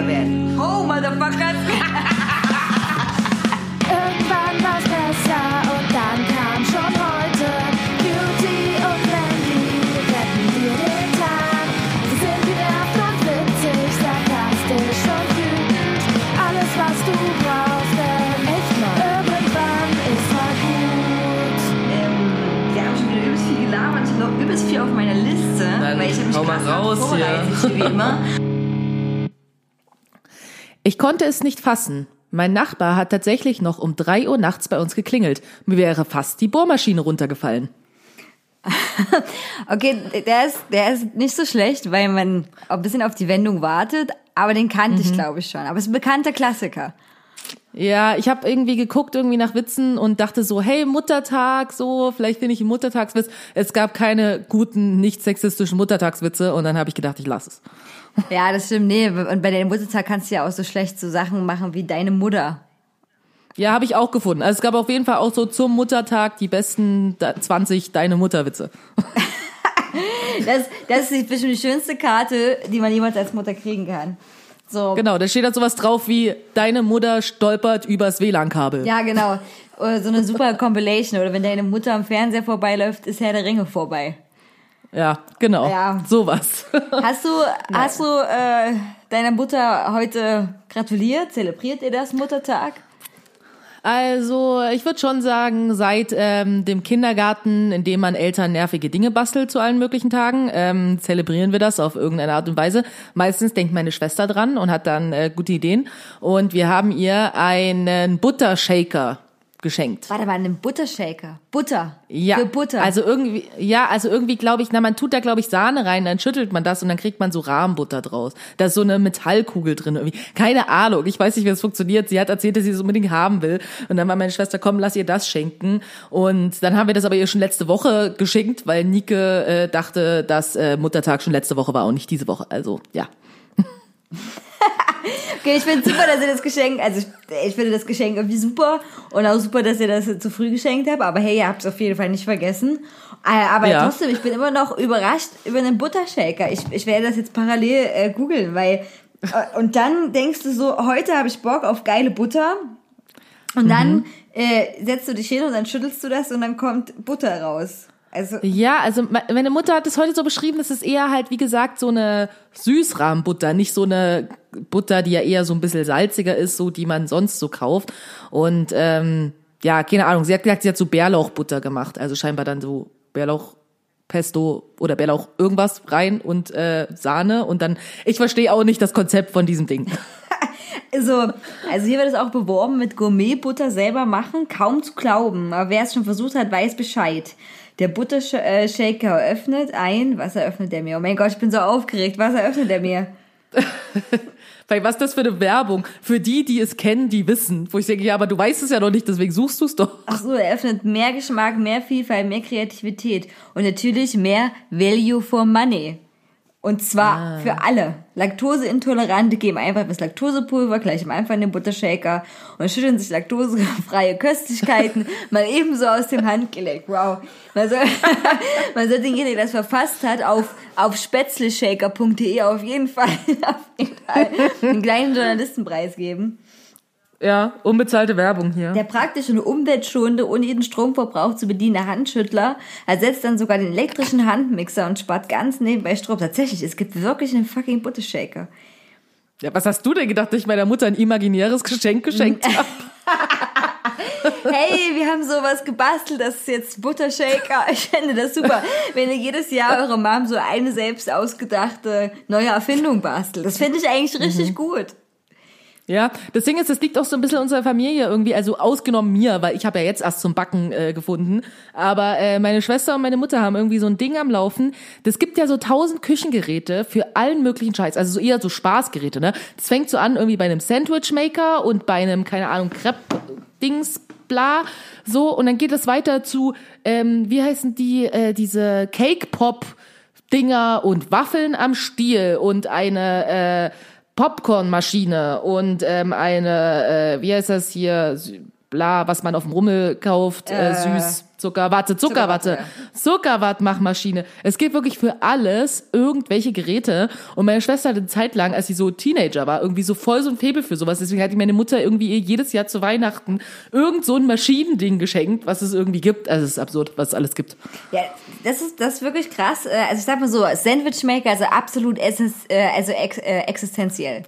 kischiger werden. Oh, Motherfuckers. Irgendwann war's besser und dann kam schon heute. Beauty und Brandy retten dir den Tag. Sie sind genervt und witzig, sarkastisch und wütend. Alles, was du brauchst, denn echt mal irgendwann ist mal gut. Ähm, wir haben schon wieder übelst viel gelabert. Ich habe noch übelst viel auf meiner Liste. Dann weil ich habe mich hau mal krass raus vorbereitet, hier. wie immer. Ich konnte es nicht fassen. Mein Nachbar hat tatsächlich noch um drei Uhr nachts bei uns geklingelt. Mir wäre fast die Bohrmaschine runtergefallen. Okay, der ist, der ist nicht so schlecht, weil man ein bisschen auf die Wendung wartet, aber den kannte ich, glaube ich, schon. Aber es ist ein bekannter Klassiker. Ja, ich habe irgendwie geguckt irgendwie nach Witzen und dachte so, hey, Muttertag, so, vielleicht finde ich einen Muttertagswitz. Es gab keine guten, nicht sexistischen Muttertagswitze und dann habe ich gedacht, ich lasse es. Ja, das stimmt. Nee, und bei deinem Muttertag kannst du ja auch so schlecht so Sachen machen wie deine Mutter. Ja, habe ich auch gefunden. Also es gab auf jeden Fall auch so zum Muttertag die besten da- 20 Deine Mutterwitze. Das, das ist bestimmt die schönste Karte, die man jemals als Mutter kriegen kann. So. Genau, da steht da sowas drauf wie Deine Mutter stolpert übers WLAN-Kabel. Ja, genau. Oder so eine super Compilation. Oder wenn deine Mutter am Fernseher vorbeiläuft, ist Herr der Ringe vorbei. Ja, genau. Ja. Sowas. Hast du, hast du äh, deiner Mutter heute gratuliert? Zelebriert ihr das Muttertag? Also, ich würde schon sagen, seit ähm, dem Kindergarten, in dem man Eltern nervige Dinge bastelt zu allen möglichen Tagen, ähm, zelebrieren wir das auf irgendeine Art und Weise. Meistens denkt meine Schwester dran und hat dann äh, gute Ideen. Und wir haben ihr einen Buttershaker geschenkt. Warte mal, einen Buttershaker. Butter. Ja, Für Butter. also irgendwie, ja, also irgendwie glaube ich, na, man tut da glaube ich Sahne rein, dann schüttelt man das und dann kriegt man so Rahmenbutter draus. Da ist so eine Metallkugel drin irgendwie. Keine Ahnung, ich weiß nicht, wie das funktioniert. Sie hat erzählt, dass sie es unbedingt haben will und dann war meine Schwester, komm, lass ihr das schenken und dann haben wir das aber ihr schon letzte Woche geschenkt, weil Nike äh, dachte, dass äh, Muttertag schon letzte Woche war und nicht diese Woche. Also, ja. Okay, ich finde super, dass ihr das Geschenk, also ich, ich finde das Geschenk irgendwie super und auch super, dass ihr das zu früh geschenkt habt, aber hey, ihr habt es auf jeden Fall nicht vergessen. Äh, Aber Ja. trotzdem, ich bin immer noch überrascht über einen Buttershaker. Ich, ich werde das jetzt parallel äh, googeln, weil äh, und dann denkst du so, heute habe ich Bock auf geile Butter und dann äh, setzt du dich hin und dann schüttelst du das und dann kommt Butter raus. Also Ja, also me- meine Mutter hat es heute so beschrieben, dass es eher halt, wie gesagt, so eine Süßrahmenbutter, nicht so eine Butter, die ja eher so ein bisschen salziger ist, so die man sonst so kauft. Und ähm, ja, keine Ahnung, sie hat gesagt, sie hat so Bärlauchbutter gemacht, also scheinbar dann so Bärlauch. Pesto oder Bärlauch irgendwas rein und äh, Sahne und dann ich verstehe auch nicht das Konzept von diesem Ding. So, also hier wird es auch beworben mit Gourmetbutter selber machen, kaum zu glauben. Aber wer es schon versucht hat, weiß Bescheid. Der Buttershaker öffnet ein. Was eröffnet der mir? Oh mein Gott, ich bin so aufgeregt. Was eröffnet der mir? Weil was ist das für eine Werbung? Für die, die es kennen, die wissen. Wo ich denke, ja, aber du weißt es ja noch nicht, deswegen suchst du es doch. Ach so, er öffnet mehr Geschmack, mehr Vielfalt, mehr Kreativität und natürlich mehr Value for Money. Und zwar für alle. Laktoseintolerante geben einfach das Laktosepulver gleich am Anfang in den Buttershaker und schütteln sich laktosefreie Köstlichkeiten mal ebenso aus dem Handgelenk. Wow. Man soll, man soll denjenigen, der das verfasst hat, auf, auf spätzleshaker.de auf jeden Fall, auf jeden Fall einen kleinen Journalistenpreis geben. Ja, unbezahlte Werbung hier. Der praktische und umweltschonende, ohne jeden Stromverbrauch zu bedienende Handschüttler ersetzt dann sogar den elektrischen Handmixer und spart ganz nebenbei Strom. Tatsächlich, es gibt wirklich einen fucking Buttershaker. Ja, was hast du denn gedacht, dass ich meiner Mutter ein imaginäres Geschenk geschenkt habe? Hey, wir haben sowas gebastelt, das ist jetzt Buttershaker. Ich finde das super, wenn ihr jedes Jahr eure Mom so eine selbst ausgedachte neue Erfindung bastelt. Das finde ich eigentlich richtig gut. Ja, das Ding ist, das liegt auch so ein bisschen unserer Familie irgendwie, also ausgenommen mir, weil ich habe ja jetzt erst zum Backen äh, gefunden. Aber äh, meine Schwester und meine Mutter haben irgendwie so ein Ding am Laufen. Das gibt ja so tausend Küchengeräte für allen möglichen Scheiß, also so eher so Spaßgeräte, ne? Das fängt so an irgendwie bei einem Sandwichmaker und bei einem, keine Ahnung, Crepe-Dings, bla, so. Und dann geht es weiter zu, ähm, wie heißen die, äh, diese Cake-Pop- Dinger und Waffeln am Stiel und eine äh, Popcornmaschine und ähm, eine, äh, wie heißt das hier, bla, was man auf dem Rummel kauft, äh, süß, Zuckerwatte, Zuckerwatte, Zuckerwattmachmaschine. Es geht wirklich für alles irgendwelche Geräte. Und meine Schwester hatte eine Zeit lang, als sie so Teenager war, irgendwie so voll so ein Faible für sowas. Deswegen hat meine Mutter irgendwie ihr jedes Jahr zu Weihnachten irgend so ein Maschinending geschenkt, was es irgendwie gibt. Also es ist absurd, was es alles gibt. Ja, das ist, das ist wirklich krass. Äh, Also ich sag mal so, Sandwichmaker, also absolut essens, äh, also ex, äh, existenziell.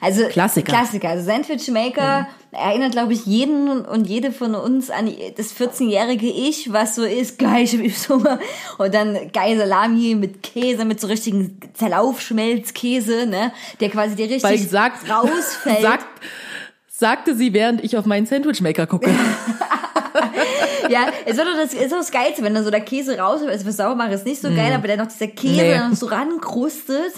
Also Klassiker. Klassiker. Also Sandwichmaker erinnert, glaube ich, jeden und jede von uns an das 14-jährige Ich, was so ist, geil, ich hab übelst Hunger. Und dann geil Salami mit Käse, mit so richtigen Zerlaufschmelzkäse, ne, der quasi dir richtig sagt, rausfällt. sagt, sagte sie, während ich auf meinen Sandwichmaker gucke. Ja, es wird doch das, ist doch das Geilste, wenn dann so der Käse raus ist. Also für sauber machen ist nicht so geil, aber dann noch dieser Käse Nee. dann noch so rankrustet.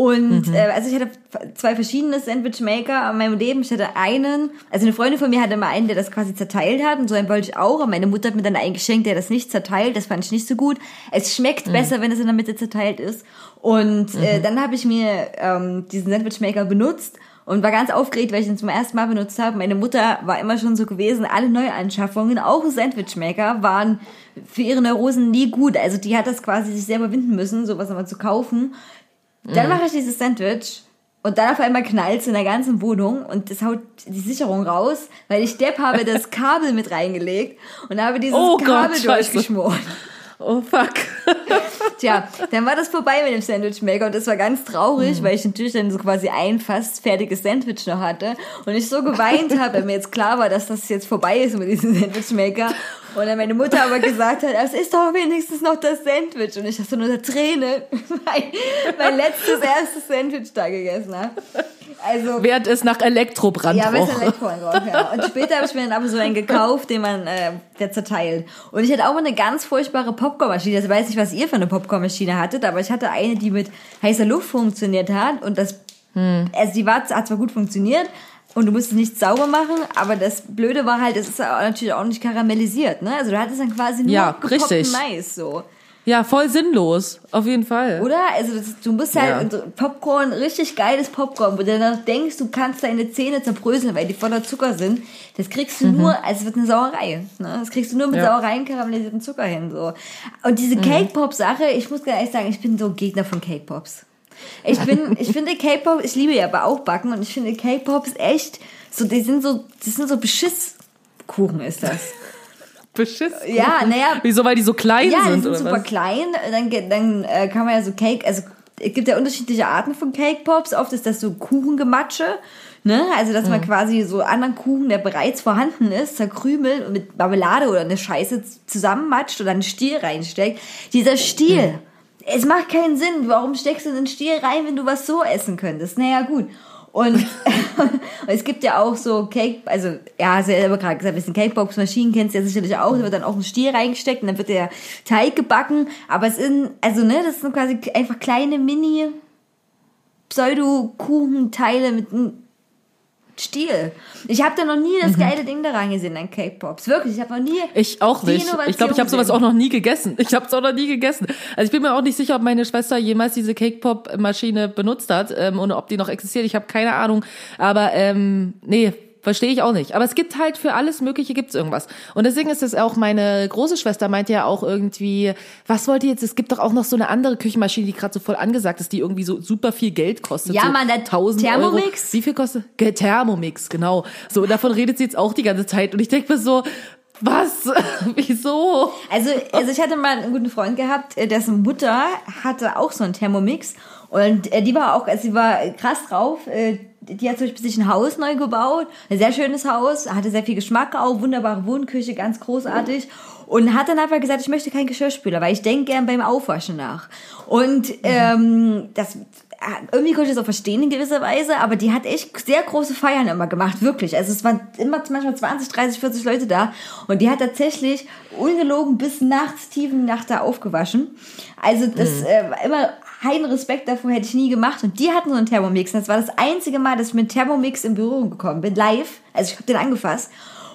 Und äh, also ich hatte zwei verschiedene Sandwichmaker in meinem Leben. Ich hatte einen, also eine Freundin von mir hatte mal einen, der das quasi zerteilt hat und so einen wollte ich auch. Und meine Mutter hat mir dann einen geschenkt, der das nicht zerteilt. Das fand ich nicht so gut. Es schmeckt besser, wenn es in der Mitte zerteilt ist. Und äh, dann habe ich mir ähm, diesen Sandwichmaker benutzt und war ganz aufgeregt, weil ich ihn zum ersten Mal benutzt habe. Meine Mutter war immer schon so gewesen, alle Neuanschaffungen, auch Sandwichmaker, waren für ihre Neurosen nie gut. Also die hat das quasi sich selber winden müssen, sowas nochmal zu kaufen. Dann mache ich dieses Sandwich und dann auf einmal knallt in der ganzen Wohnung und das haut die Sicherung raus, weil ich Depp habe das Kabel mit reingelegt und habe dieses Oh Gott, Kabel scheiße. durchgeschmort. Oh fuck. Tja, dann war das vorbei mit dem Sandwichmaker und das war ganz traurig, weil ich natürlich dann so quasi ein fast fertiges Sandwich noch hatte und ich so geweint habe, weil mir jetzt klar war, dass das jetzt vorbei ist mit diesem Sandwichmaker. Und dann meine Mutter aber gesagt hat, es ist doch wenigstens noch das Sandwich. Und ich hatte nur eine Träne, weil mein letztes erstes Sandwich da gegessen habe. Also Während es nach Elektrobrand ja, Elektroen drauf, ja. Und später habe ich mir dann aber so einen gekauft, den man, äh, der zerteilt. Und ich hatte auch mal eine ganz furchtbare Popcornmaschine. Also ich weiß nicht, was ihr für eine Popcornmaschine hattet, aber ich hatte eine, die mit heißer Luft funktioniert hat. Und das, also die war, hat zwar gut funktioniert, und du musstest nichts sauber machen, aber das Blöde war halt, es ist natürlich auch nicht karamellisiert, ne? Also du hattest dann quasi nur Ja, richtig. Mais, so. Ja, voll sinnlos. Auf jeden Fall. Oder? Also das, du musst halt Ja. Popcorn, richtig geiles Popcorn, wo du dann denkst, du kannst deine Zähne zerbröseln, weil die voller Zucker sind. Das kriegst du nur, also es wird eine Sauerei. Ne? Das kriegst du nur mit Mhm. Ja. Mhm. Sauerei und karamellisierten Zucker hin. So. Und diese Cake Pop Sache, ich muss ganz ehrlich sagen, ich bin so ein Gegner von Cake Pops. Ich bin, ich finde Cake Pop, ich liebe ja aber auch Backen und ich finde Cake Pops echt so, die sind so, das sind so Beschisskuchen ist das. Beschissen. Ja, naja, Wieso, weil die so klein ja, die sind, sind oder super was? klein. Dann, dann äh, kann man ja so Cake, also es gibt ja unterschiedliche Arten von Cake Pops. Oft ist das so Kuchengematsche. Ne? Also, dass Mhm. man quasi so anderen Kuchen, der bereits vorhanden ist, zerkrümelt und mit Marmelade oder eine Scheiße zusammenmatscht oder einen Stiel reinsteckt. Dieser Stiel, Mhm. es macht keinen Sinn. Warum steckst du den Stiel rein, wenn du was so essen könntest? Naja, gut. Und, es gibt ja auch so Cake, also ja, selber gerade gesagt, ein bisschen Cakebox-Maschinen kennst du ja sicherlich auch, da wird dann auch ein Stiel reingesteckt und dann wird der Teig gebacken, aber es sind, also ne, das sind quasi einfach kleine Mini Pseudo-Kuchenteile mit Stiel. Ich habe da noch nie das geile Ding daran gesehen an Cake Pops. Wirklich, ich habe noch nie. Ich auch nicht. Ich glaube, ich habe sowas auch noch nie gegessen. Ich habe es auch noch nie gegessen. Also ich bin mir auch nicht sicher, ob meine Schwester jemals diese Cake Pop Maschine benutzt hat ähm, und ob die noch existiert. Ich habe keine Ahnung. Aber ähm, nee, verstehe ich auch nicht. Aber es gibt halt für alles Mögliche gibt's irgendwas. Und deswegen ist es auch meine große Schwester meinte ja auch irgendwie, was wollt ihr jetzt? Es gibt doch auch noch so eine andere Küchenmaschine, die gerade so voll angesagt ist, die irgendwie so super viel Geld kostet. Ja, so Mann, der 1000 Thermomix? Euro. Wie viel kostet? Thermomix, genau. So, und davon redet sie jetzt auch die ganze Zeit. Und ich denke mir so, was? Wieso? Also, also ich hatte mal einen guten Freund gehabt, äh, dessen Mutter hatte auch so einen Thermomix und äh, die war auch, also sie war krass drauf. Äh, Die hat zum Beispiel sich ein Haus neu gebaut, ein sehr schönes Haus, hatte sehr viel Geschmack auch, wunderbare Wohnküche, ganz großartig. Und hat dann einfach gesagt, ich möchte keinen Geschirrspüler, weil ich denke gern beim Aufwaschen nach. Und ähm, das, irgendwie konnte ich das auch verstehen in gewisser Weise, aber die hat echt sehr große Feiern immer gemacht, wirklich. Also es waren immer manchmal 20, 30, 40 Leute da und die hat tatsächlich ungelogen bis nachts, tiefen Nacht da aufgewaschen. Also das äh, war immer heiden Respekt davor hätte ich nie gemacht und die hatten so einen Thermomix und das war das einzige Mal, dass ich mit Thermomix in Berührung gekommen bin, live. Also ich habe den angefasst.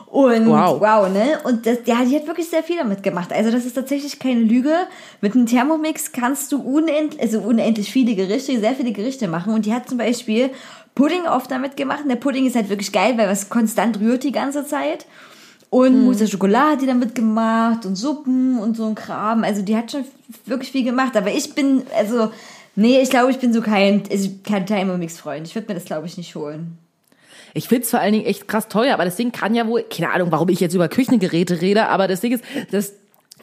Und Wow. wow, ne? Und das, ja, die hat wirklich sehr viel damit gemacht. Also das ist tatsächlich keine Lüge. Mit einem Thermomix kannst du unendlich, also unendlich viele Gerichte, sehr viele Gerichte machen. Und die hat zum Beispiel Pudding oft damit gemacht. Und der Pudding ist halt wirklich geil, weil was konstant rührt die ganze Zeit. Und Mousse à Schokolade die damit gemacht und Suppen und so ein Kram. Also die hat schon wirklich viel gemacht. Aber ich bin, also, nee, ich glaube, ich bin so kein, also kein Thermomix-Freund. Ich würde mir das, glaube ich, nicht holen. Ich find's vor allen Dingen echt krass teuer, aber das Ding kann ja wohl, keine Ahnung, warum ich jetzt über Küchengeräte rede, aber das Ding ist, das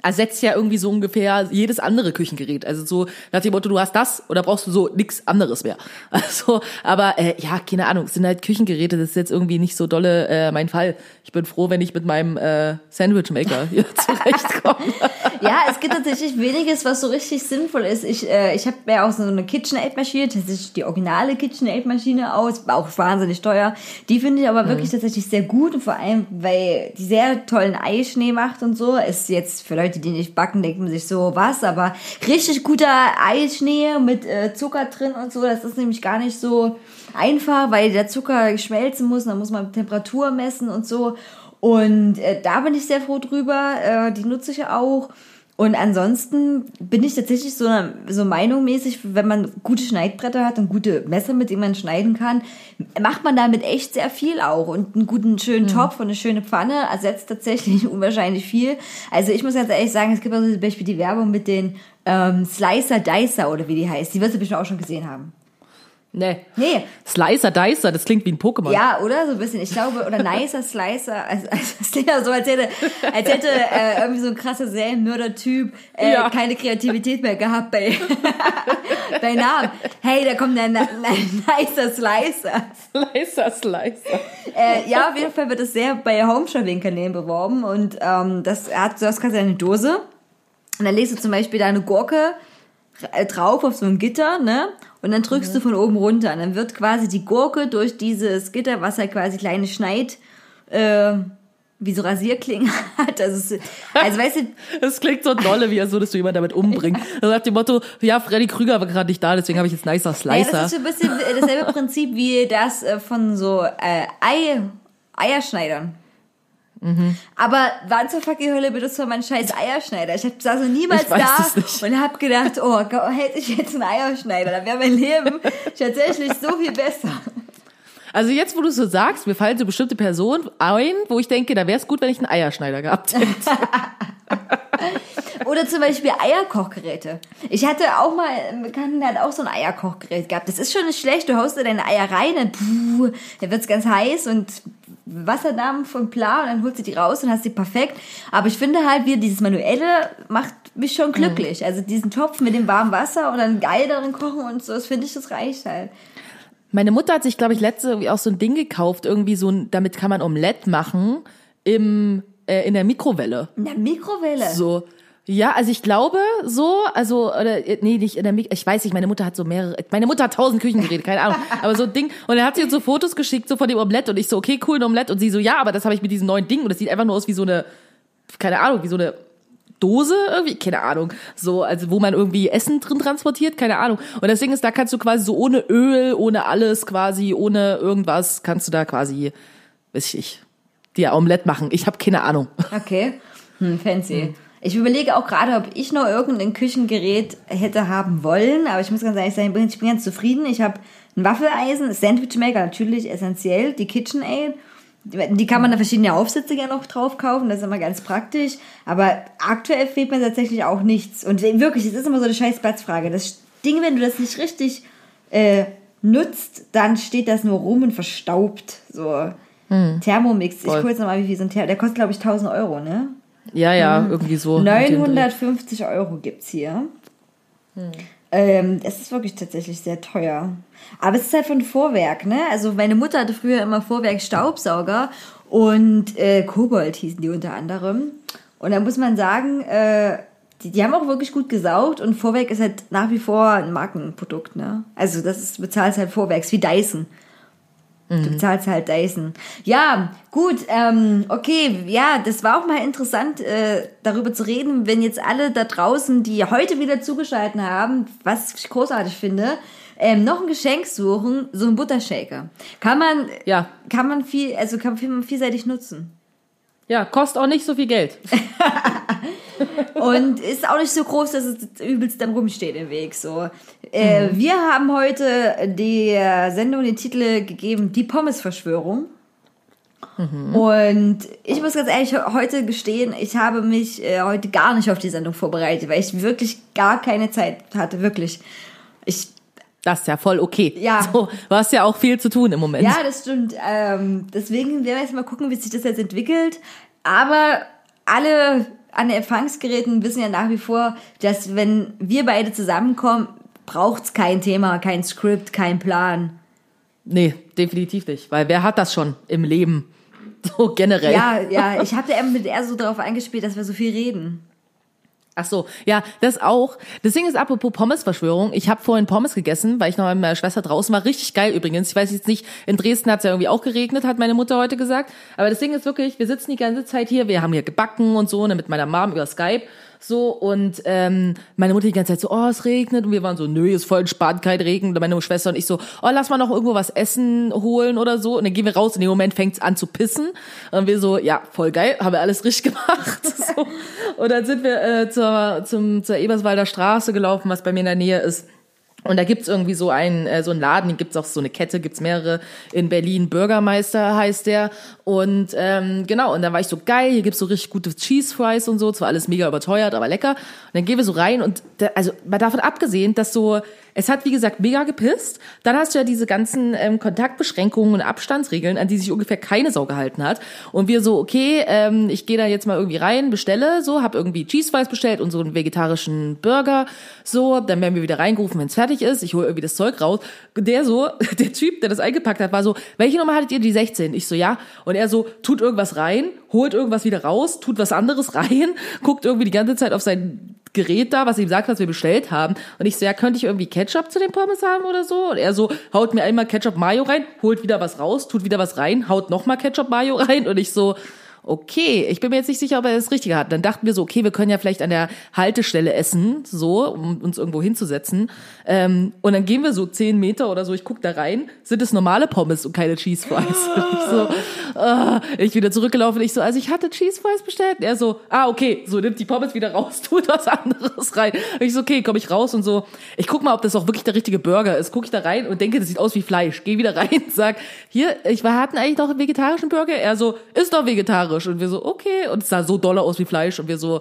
ersetzt ja irgendwie so ungefähr jedes andere Küchengerät. Also so nach dem Motto, du hast das oder brauchst du so nix anderes mehr. Also, aber äh, ja, keine Ahnung, es sind halt Küchengeräte, das ist jetzt irgendwie nicht so dolle äh, mein Fall. Ich bin froh, wenn ich mit meinem äh, Sandwichmaker hier zurechtkomme. Ja, es gibt tatsächlich weniges, was so richtig sinnvoll ist. Ich, äh, ich habe ja auch so eine KitchenAid-Maschine, tatsächlich die originale KitchenAid-Maschine aus, auch wahnsinnig teuer. Die finde ich aber wirklich tatsächlich sehr gut und vor allem, weil die sehr tollen Eischnee macht und so. Ist jetzt für Leute, die nicht backen, denken sich so, was, aber richtig guter Eischnee mit äh, Zucker drin und so, das ist nämlich gar nicht so einfach, weil der Zucker schmelzen muss, dann muss man Temperatur messen und so. Und äh, da bin ich sehr froh drüber. Äh, die nutze ich auch. Und ansonsten bin ich tatsächlich so, so meinungmäßig, wenn man gute Schneidbretter hat und gute Messer, mit denen man schneiden kann, macht man damit echt sehr viel auch. Und einen guten, schönen Topf und eine schöne Pfanne ersetzt tatsächlich unwahrscheinlich viel. Also ich muss ganz ehrlich sagen, es gibt also zum Beispiel die Werbung mit den ähm, Slicer Dicer oder wie die heißt. Die wirst du bestimmt auch schon gesehen haben. Nee. Nee, Slicer Dicer, das klingt wie ein Pokémon. ja, oder? So ein bisschen. Ich glaube, oder nicer Slicer. Also, also das klingt ja so, als hätte, als hätte äh, irgendwie so ein krasser Serienmörder-Typ äh, Ja. keine Kreativität mehr gehabt bei, bei Namen. Hey, da kommt ein, ein nicer Slicer. Slicer, Slicer. Äh, ja, auf jeden Fall wird das sehr bei Home Shopping Kanälen beworben und ähm, das hat, du hast quasi eine Dose und dann legst du zum Beispiel deine Gurke drauf auf so ein Gitter, ne? Und dann drückst du von oben runter und dann wird quasi die Gurke durch dieses Gitter, was halt quasi kleine Schneid, äh, wie so Rasierklingen hat. Also, es, also weißt du, Das klingt so dolle, wie so, dass du jemanden damit umbringst. Also nach dem Motto, ja, Freddy Krüger war gerade nicht da, deswegen habe ich jetzt nicer ja, Slicer. das ist ein bisschen dasselbe Prinzip wie das äh, von so äh, Ei, Eierschneidern. Aber wann zur fucking Hölle benutzt man meinen scheiß Eierschneider? Ich hab- saß noch niemals da es und hab gedacht, oh, hätte ich jetzt einen Eierschneider, dann wäre mein Leben tatsächlich so viel besser. also jetzt, wo du so sagst, mir fallen so bestimmte Personen ein, wo ich denke, da wäre es gut, wenn ich einen Eierschneider gehabt hätte. Oder zum Beispiel Eierkochgeräte. Ich hatte auch mal einen Bekannten, der hat auch so ein Eierkochgerät gehabt. Das ist schon nicht schlecht. Du haust da deine Eier rein, dann, puh, dann wird's ganz heiß und Wasserdampf von Pla und dann holst du die raus und hast die perfekt. Aber ich finde halt, wie dieses Manuelle macht mich schon glücklich. Also diesen Topf mit dem warmen Wasser und dann geil darin kochen und so, das finde ich, das reicht halt. Meine Mutter hat sich, glaube ich, letzte irgendwie auch so ein Ding gekauft, irgendwie so ein, damit kann man Omelette machen im, äh, in der Mikrowelle. In der Mikrowelle. So. Ja, also ich glaube so, also oder nee, nicht in der Mik ich weiß nicht, meine Mutter hat so mehrere, meine Mutter hat tausend Küchengeräte, keine Ahnung, aber so ein Ding und er hat sie uns so Fotos geschickt so von dem Omelette und ich so okay, cool, ein Omelette und sie so ja, aber das habe ich mit diesem neuen Ding und das sieht einfach nur aus wie so eine keine Ahnung, wie so eine Dose irgendwie, keine Ahnung, so also wo man irgendwie Essen drin transportiert, keine Ahnung. Und das Ding ist, da kannst du quasi so ohne Öl, ohne alles quasi, ohne irgendwas kannst du da quasi weiß ich, dir Omelette machen. Ich habe keine Ahnung. Okay. Hm, fancy. Ich überlege auch gerade, ob ich noch irgendein Küchengerät hätte haben wollen, aber ich muss ganz ehrlich sagen, ich bin ganz zufrieden. Ich habe ein Waffeleisen, ein Sandwichmaker, natürlich essentiell, die KitchenAid. Die kann man da verschiedene Aufsätze ja noch drauf kaufen, das ist immer ganz praktisch. Aber aktuell fehlt mir tatsächlich auch nichts. Und wirklich, es ist immer so eine scheiß Platzfrage. Das Ding, wenn du das nicht richtig äh, nutzt, dann steht das nur rum und verstaubt. So. Thermomix, ich Voll. gucke jetzt nochmal, wie viel so ein Thermomix, der kostet glaube ich 1000 Euro, ne? Ja, ja, irgendwie so. mit dem Dreh. 950 Euro gibt's hier. Ähm, es ist wirklich tatsächlich sehr teuer. Aber es ist halt von Vorwerk, ne? Also meine Mutter hatte früher immer Vorwerk Staubsauger und äh, Kobold hießen die unter anderem. Und da muss man sagen, äh, die, die haben auch wirklich gut gesaugt und Vorwerk ist halt nach wie vor ein Markenprodukt, ne? Also das ist, du bezahlst halt Vorwerks wie Dyson. Du bezahlst halt Dyson. Ja, gut, ähm, okay, ja, das war auch mal interessant, äh, darüber zu reden, wenn jetzt alle da draußen, die heute wieder zugeschalten haben, was ich großartig finde, ähm, noch ein Geschenk suchen, so ein Buttershaker. Kann man, Ja. kann man viel, also kann man vielseitig nutzen. Ja, kostet auch nicht so viel Geld. Und ist auch nicht so groß, dass es übelst dann rumsteht im Weg. So. Äh, Wir haben heute der Sendung den Titel gegeben, Die Pommes-Verschwörung. Und ich muss ganz ehrlich heute gestehen, ich habe mich äh, heute gar nicht auf die Sendung vorbereitet, weil ich wirklich gar keine Zeit hatte, wirklich. Ich Das ist ja voll okay. Ja. So, du hast ja auch viel zu tun im Moment. Ja, das stimmt. Ähm, deswegen werden wir jetzt mal gucken, wie sich das jetzt entwickelt. Aber alle an den Empfangsgeräten wissen ja nach wie vor, dass wenn wir beide zusammenkommen, braucht's kein Thema, kein Skript, kein Plan. Nee, definitiv nicht. Weil wer hat das schon im Leben? So generell. Ja, ja, ich habe da eben mit eher so darauf eingespielt, dass wir so viel reden. Ach so, ja, das auch. Das Ding ist, apropos Pommes-Verschwörung, ich habe vorhin Pommes gegessen, weil ich noch mit meiner Schwester draußen war. Richtig geil übrigens. Ich weiß jetzt nicht, in Dresden hat es ja irgendwie auch geregnet, hat meine Mutter heute gesagt. Aber das Ding ist wirklich, wir sitzen die ganze Zeit hier, wir haben hier gebacken und so, ne, mit meiner Mom über Skype. So, und ähm, meine Mutter die ganze Zeit so, oh, es regnet. Und wir waren so, nö, ist voll entspannt, kein Regen. Und meine Schwester und ich so, oh, lass mal noch irgendwo was essen holen oder so. Und dann gehen wir raus. In dem Moment fängt's an zu pissen. Und wir so, ja, voll geil, haben wir alles richtig gemacht. So. Und dann sind wir äh, zur, zum, zur Eberswalder Straße gelaufen, was bei mir in der Nähe ist. Und da gibt's irgendwie so einen, äh, so einen Laden, den gibt's auch so eine Kette, gibt's mehrere in Berlin, Bürgermeister heißt der. Und ähm, genau, und dann war ich so geil, hier gibt's so richtig gute Cheese Fries und so, zwar alles mega überteuert, aber lecker. Und dann gehen wir so rein und da, also mal davon abgesehen, dass so, es hat wie gesagt mega gepisst. Dann hast du ja diese ganzen ähm, Kontaktbeschränkungen und Abstandsregeln, an die sich ungefähr keine Sau gehalten hat. Und wir so, okay, ähm, ich gehe da jetzt mal irgendwie rein, bestelle so, hab irgendwie Cheese Fries bestellt und so einen vegetarischen Burger. So, dann werden wir wieder reingerufen, wenn's fertig ist. Ich hole irgendwie das Zeug raus. Der so, der Typ, der das eingepackt hat, war so, welche Nummer hattet ihr? Die 16. Ich so, ja. Und er so, tut irgendwas rein, holt irgendwas wieder raus, tut was anderes rein, guckt irgendwie die ganze Zeit auf sein Gerät da, was ihm sagt, was wir bestellt haben. Und ich so, ja, könnte ich irgendwie Ketchup zu den Pommes haben oder so? Und er so, haut mir einmal Ketchup Mayo rein, holt wieder was raus, tut wieder was rein, haut nochmal Ketchup Mayo rein. Und ich so, okay, ich bin mir jetzt nicht sicher, ob er das Richtige hat. Dann dachten wir so, okay, wir können ja vielleicht an der Haltestelle essen, so, um uns irgendwo hinzusetzen. Ähm, und dann gehen wir so zehn Meter oder so, ich guck da rein, sind es normale Pommes und keine Cheese Fries. Und ich so, ah, ich wieder zurückgelaufen, ich so, also ich hatte Cheese Fries bestellt. Er so, ah, okay, so nimmt die Pommes wieder raus, tut was anderes rein. Und ich so, okay, komm ich raus und so, ich guck mal, ob das auch wirklich der richtige Burger ist. Guck ich da rein und denke, das sieht aus wie Fleisch. Geh wieder rein, sag, hier, ich wir hatten eigentlich noch einen vegetarischen Burger. Er so, ist doch vegetarisch. Und wir so, okay. Und es sah so doller aus wie Fleisch. Und wir so,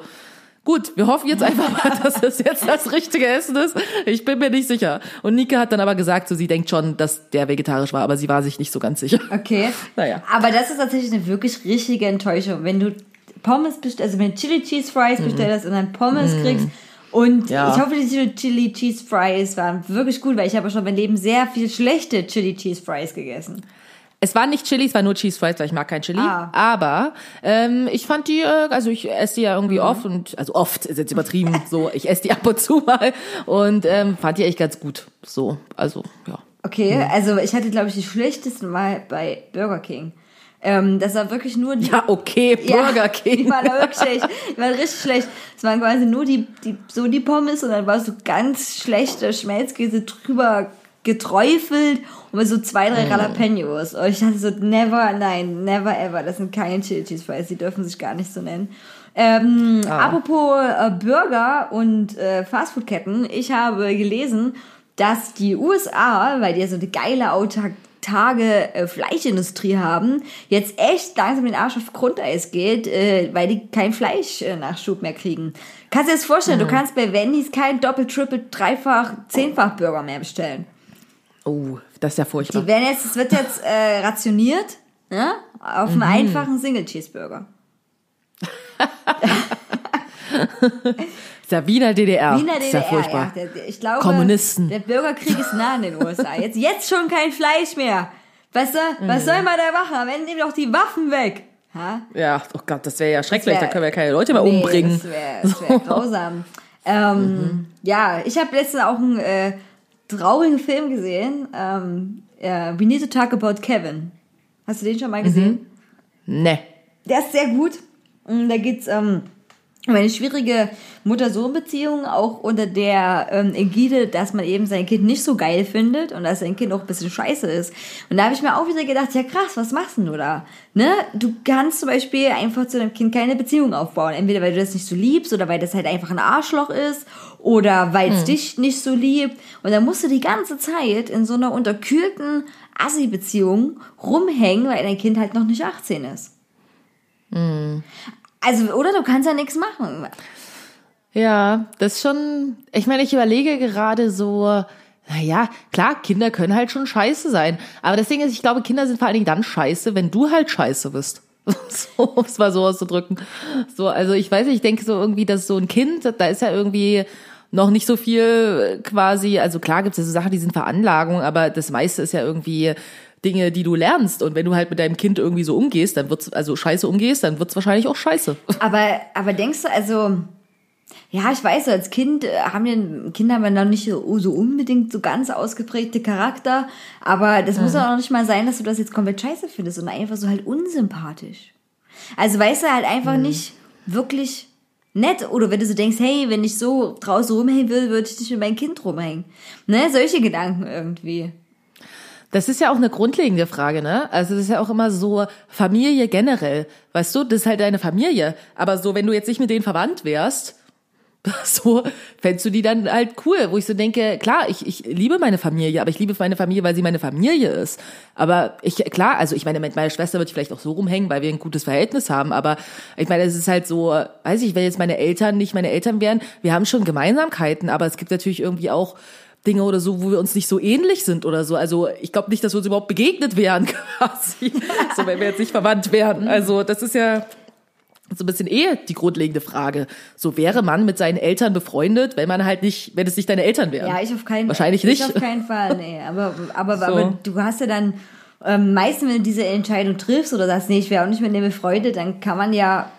Gut, wir hoffen jetzt einfach mal, dass das jetzt das richtige Essen ist. Ich bin mir nicht sicher. Und Nike hat dann aber gesagt, so sie denkt schon, dass der vegetarisch war, aber sie war sich nicht so ganz sicher. Okay. Naja. Aber das ist tatsächlich eine wirklich richtige Enttäuschung. Wenn du Pommes bestellst, also wenn du Chili Cheese Fries bestellst und dann Pommes kriegst. Und Ja. ich hoffe, die Chili Cheese Fries waren wirklich gut, weil ich habe schon mein Leben sehr viel schlechte Chili Cheese Fries gegessen. Es war nicht Chili, es war nur Cheese Fries, weil ich mag kein Chili. Ah. Aber ähm, ich fand die, äh, also ich esse die ja irgendwie oft und also oft ist jetzt übertrieben. so, ich esse die ab und zu mal und ähm, fand die echt ganz gut. So, also ja. Okay, also ich hatte, glaube ich, die schlechtesten Mal bei Burger King. Ähm, das war wirklich nur die. Ja, okay, Burger Ja, King. Die waren aber wirklich schlecht. Die waren richtig schlecht. Es waren quasi nur die, die, so die Pommes und dann war so ganz schlechter Schmelzkäse drüber geträufelt und mit so zwei, drei Mm. Jalapenos. Und ich dachte so, never, nein, never ever. Das sind keine Chili Cheese Fries. Die dürfen sich gar nicht so nennen. Ähm, Ah. Apropos äh, Burger und äh, Fastfood-Ketten. Ich habe gelesen, dass die USA, weil die ja so eine geile autark Tage äh, Fleischindustrie haben, jetzt echt langsam den Arsch auf Grundeis geht, äh, weil die kein Fleischnachschub äh, Nachschub mehr kriegen. Kannst du dir das vorstellen, du kannst bei Wendy's kein Doppel, Triple, Dreifach, Zehnfach Burger mehr bestellen. Oh, das ist ja furchtbar. Die werden jetzt, es wird jetzt äh, rationiert, ne? Auf Mhm. einem einfachen Single Cheeseburger. ist ja Wiener DDR. Wiener Das ist ja DDR, furchtbar. ja. Ich glaube, Kommunisten. der Bürgerkrieg ist nah in den USA. Jetzt, jetzt schon kein Fleisch mehr. Weißt du, Mhm. was soll man da machen? Am Ende nehmen doch die Waffen weg. Ha? Ja, oh Gott, das wäre ja schrecklich, wär- da können wir keine Leute mehr Nee, umbringen. Das wäre wär grausam. Ähm, Ja, ich habe letztens auch einen äh, traurigen Film gesehen. Ähm, äh, We Need to Talk About Kevin. Hast du den schon mal gesehen? Ne. Der ist sehr gut. Und Da geht's ähm, um eine schwierige Mutter-Sohn-Beziehung, auch unter der ähm, Ägide, dass man eben sein Kind nicht so geil findet und dass sein Kind auch ein bisschen scheiße ist. Und da habe ich mir auch wieder gedacht, ja krass, was machst denn du da? Ne? Du kannst zum Beispiel einfach zu deinem Kind keine Beziehung aufbauen. Entweder weil du das nicht so liebst oder weil das halt einfach ein Arschloch ist oder weil es dich nicht so liebt. Und dann musst du die ganze Zeit in so einer unterkühlten Assi-Beziehung rumhängen, weil dein Kind halt noch nicht 18 ist. Also, oder du kannst ja nichts machen. Ja, das ist schon, ich meine, ich überlege gerade so, naja, klar, Kinder können halt schon scheiße sein. Aber das Ding ist, ich glaube, Kinder sind vor allen Dingen dann scheiße, wenn du halt scheiße bist. So, um es mal so auszudrücken. So, also ich weiß nicht, ich denke so irgendwie, dass so ein Kind, da ist ja irgendwie noch nicht so viel quasi, also klar gibt es ja so Sachen, die sind Veranlagung, aber das meiste ist ja irgendwie Dinge, die du lernst. Und wenn du halt mit deinem Kind irgendwie so umgehst, dann wird's, also scheiße umgehst, dann wird's wahrscheinlich auch scheiße. Aber, aber denkst du, also, ja, ich weiß, als Kind äh, haben ja, Kinder haben ja noch nicht so, so unbedingt so ganz ausgeprägte Charakter, aber das muss ja auch noch nicht mal sein, dass du das jetzt komplett scheiße findest, sondern einfach so halt unsympathisch. Also weißt du halt einfach nicht wirklich nett oder wenn du so denkst, hey, wenn ich so draußen rumhängen will, würde ich nicht mit meinem Kind rumhängen. Ne, solche Gedanken irgendwie. Das ist ja auch eine grundlegende Frage, ne? Also das ist ja auch immer so Familie generell. Weißt du, das ist halt deine Familie. Aber so, wenn du jetzt nicht mit denen verwandt wärst, so fändest du die dann halt cool, wo ich so denke, klar, ich, ich liebe meine Familie, aber ich liebe meine Familie, weil sie meine Familie ist. Aber ich, klar, also ich meine, mit meiner Schwester würde ich vielleicht auch so rumhängen, weil wir ein gutes Verhältnis haben, aber ich meine, es ist halt so, weiß ich, wenn jetzt meine Eltern nicht meine Eltern wären, wir haben schon Gemeinsamkeiten, aber es gibt natürlich irgendwie auch Dinge oder so, wo wir uns nicht so ähnlich sind oder so. Also ich glaube nicht, dass wir uns überhaupt begegnet wären, quasi. so, wenn wir jetzt nicht verwandt wären. Also das ist ja so ein bisschen eh die grundlegende Frage. So wäre man mit seinen Eltern befreundet, wenn man halt nicht, wenn es nicht deine Eltern wären. Ja, ich auf keinen Wahrscheinlich ich nicht. auf keinen Fall, nee. Aber, aber, So. aber du hast ja dann, ähm, meistens, wenn du diese Entscheidung triffst oder sagst, nee, ich wäre auch nicht mit dem befreundet, dann kann man ja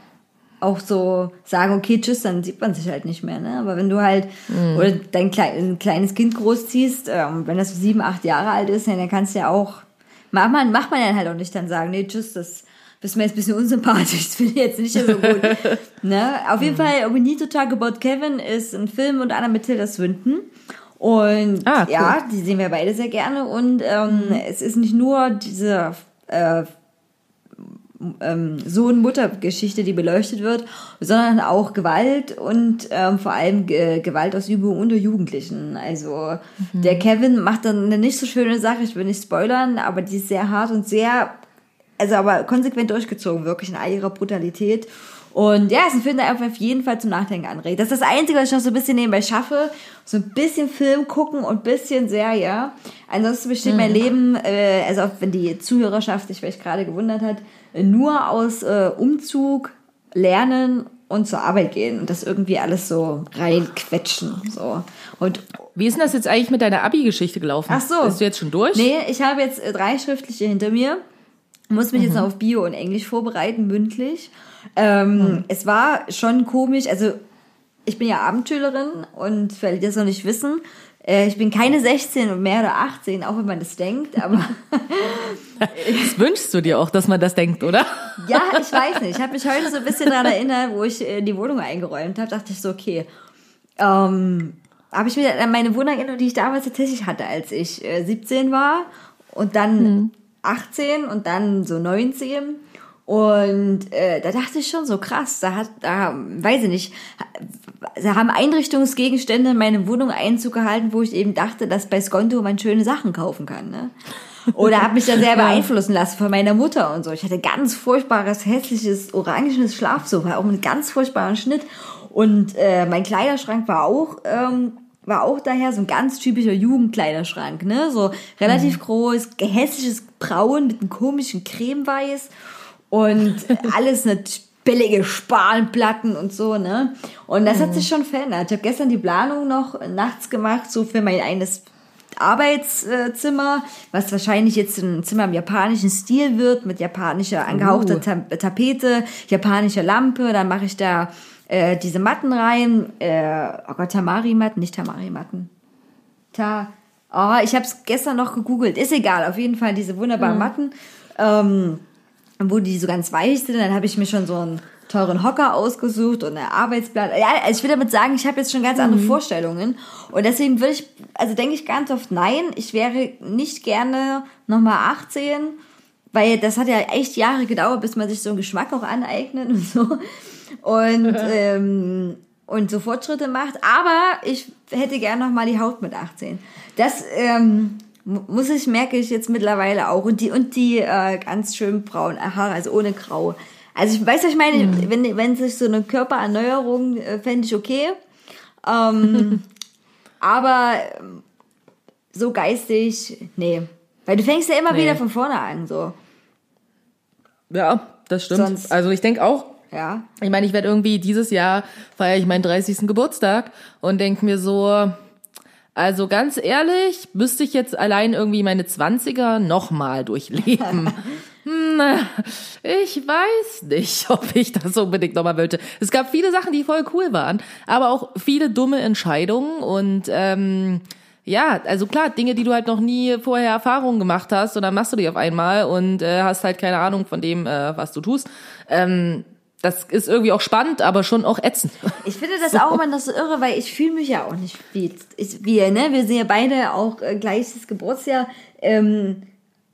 auch so sagen, okay, tschüss, dann sieht man sich halt nicht mehr. Ne? Aber wenn du halt Mhm. oder dein klei ein kleines Kind großziehst, ähm, wenn das so sieben, acht Jahre alt ist, dann kannst du ja auch, macht man, macht man dann halt auch nicht dann sagen, nee, tschüss, das bist mir jetzt ein bisschen unsympathisch, das finde ich jetzt nicht so gut. ne? Auf Mhm. jeden Fall, We Need to Talk About Kevin ist ein Film unter anderem mit Tilda Swinton. Und Ah, cool. Mhm. ja, die sehen wir beide sehr gerne. Und ähm, es ist nicht nur diese äh, ähm, Sohn-Mutter-Geschichte, die beleuchtet wird, sondern auch Gewalt und ähm, vor allem Ge Gewaltausübung unter Jugendlichen. Also der Kevin macht dann eine nicht so schöne Sache, ich will nicht spoilern, aber die ist sehr hart und sehr, also aber konsequent durchgezogen, wirklich in all ihrer Brutalität. Und ja, es ist ein Film, der einfach auf jeden Fall zum Nachdenken anregt. Das ist das Einzige, was ich noch so ein bisschen nebenbei schaffe. So ein bisschen Film gucken und ein bisschen Serie. Ansonsten besteht mein Leben, äh, also auch wenn die Zuhörerschaft sich vielleicht gerade gewundert hat, nur aus äh, Umzug, Lernen und zur Arbeit gehen. Und das irgendwie alles so reinquetschen. So. Und Wie ist denn das jetzt eigentlich mit deiner Abi-Geschichte gelaufen? Ach so. Bist du jetzt schon durch? Nee, ich habe jetzt äh, drei schriftliche hinter mir. Muss mich jetzt noch auf Bio und Englisch vorbereiten, mündlich. Ähm, Es war schon komisch, also ich bin ja Abendschülerin und für alle, die das noch nicht wissen, äh, ich bin keine 16 und mehr oder 18, auch wenn man das denkt, aber Das wünschst du dir auch, dass man das denkt, oder? ja, ich weiß nicht. Ich habe mich heute so ein bisschen daran erinnert, wo ich äh, die Wohnung eingeräumt habe, dachte ich so, okay, ähm, habe ich mir an meine Wohnung erinnert, die ich damals tatsächlich hatte, als ich äh, 17 war und dann 18 und dann so 19. Und äh, da dachte ich schon so krass, da hat, da weiß ich nicht, da haben Einrichtungsgegenstände in meine Wohnung Einzug gehalten, wo ich eben dachte, dass bei Skonto man schöne Sachen kaufen kann. Ne? Oder habe mich da sehr beeinflussen lassen von meiner Mutter und so. Ich hatte ganz furchtbares, hässliches, orangenes Schlafsofa, auch mit ganz furchtbaren Schnitt. Und äh, mein Kleiderschrank war auch ähm, war auch daher so ein ganz typischer Jugendkleiderschrank, ne? So relativ groß, hässliches Braun mit einem komischen Cremeweiß und alles eine billige Spanplatten und so, ne? Und das hat sich schon verändert. Ich habe gestern die Planung noch nachts gemacht, so für mein eines Arbeitszimmer, was wahrscheinlich jetzt ein Zimmer im japanischen Stil wird, mit japanischer angehauchter Uh. Ta Tapete, japanischer Lampe. Dann mache ich da äh, diese Matten rein. Äh, oh Gott, Tamari-Matten, nicht Tamari-Matten. Ta. Oh, ich habe es gestern noch gegoogelt. Ist egal, auf jeden Fall diese wunderbaren Matten, ähm, wo die so ganz weich sind. Dann habe ich mir schon so einen teuren Hocker ausgesucht und ein Arbeitsblatt. Ja, also ich will damit sagen, ich habe jetzt schon ganz andere Vorstellungen. Und deswegen würde ich, also denke ich ganz oft, nein, ich wäre nicht gerne nochmal 18, weil das hat ja echt Jahre gedauert, bis man sich so einen Geschmack auch aneignet und so. Und, ähm, und so Fortschritte macht. Aber ich hätte gerne noch mal die Haut mit 18. Das ähm, mu- muss ich, merke ich jetzt mittlerweile auch. Und die, und die äh, ganz schön braunen Haare, also ohne Grau. Also ich weiß, was ich meine, wenn, wenn sich so eine Körpererneuerung, äh, fände ich okay. Ähm, aber so geistig, nee. Weil du fängst ja immer Nee. wieder von vorne an, so. Ja, das stimmt. Sonst- also ich denke auch, Ja. ich meine, ich werde irgendwie dieses Jahr feiere ich meinen 30. Geburtstag und denke mir so, also ganz ehrlich, müsste ich jetzt allein irgendwie meine 20er nochmal durchleben. Hm, ich weiß nicht, ob ich das unbedingt nochmal wollte. Es gab viele Sachen, die voll cool waren, aber auch viele dumme Entscheidungen und ähm, ja, also klar, Dinge, die du halt noch nie vorher Erfahrungen gemacht hast und dann machst du die auf einmal und äh, hast halt keine Ahnung von dem, äh, was du tust. Ähm, das ist irgendwie auch spannend, aber schon auch ätzend. Ich finde das auch immer noch so irre, weil ich fühle mich ja auch nicht wie ich, wir, ne? Wir sind ja beide auch äh, gleiches Geburtsjahr. Ähm,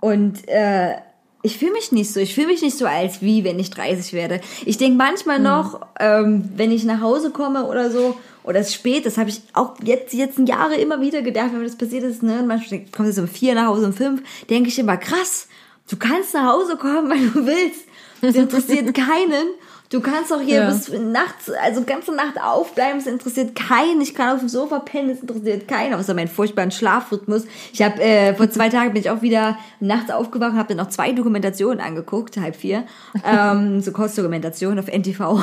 und äh, ich fühle mich nicht so. Ich fühle mich nicht so als wie, wenn ich 30 werde. Ich denke manchmal noch, ähm, wenn ich nach Hause komme oder so, oder es ist spät, das habe ich auch jetzt letzten Jahre immer wieder gedacht, wenn mir das passiert ist, ne? Und manchmal kommt es um vier nach Hause, um fünf, denke ich immer, krass, du kannst nach Hause kommen, wenn du willst. Das interessiert keinen. Du kannst auch hier Ja. bis nachts, also ganze Nacht aufbleiben, es interessiert keinen. Ich kann auf dem Sofa pennen, es interessiert keinen, außer meinen furchtbaren Schlafrhythmus. Ich habe äh, vor zwei Tagen bin ich auch wieder nachts aufgewacht und habe dann noch zwei Dokumentationen angeguckt, halb vier, ähm, so Kurzdokumentationen auf NTV.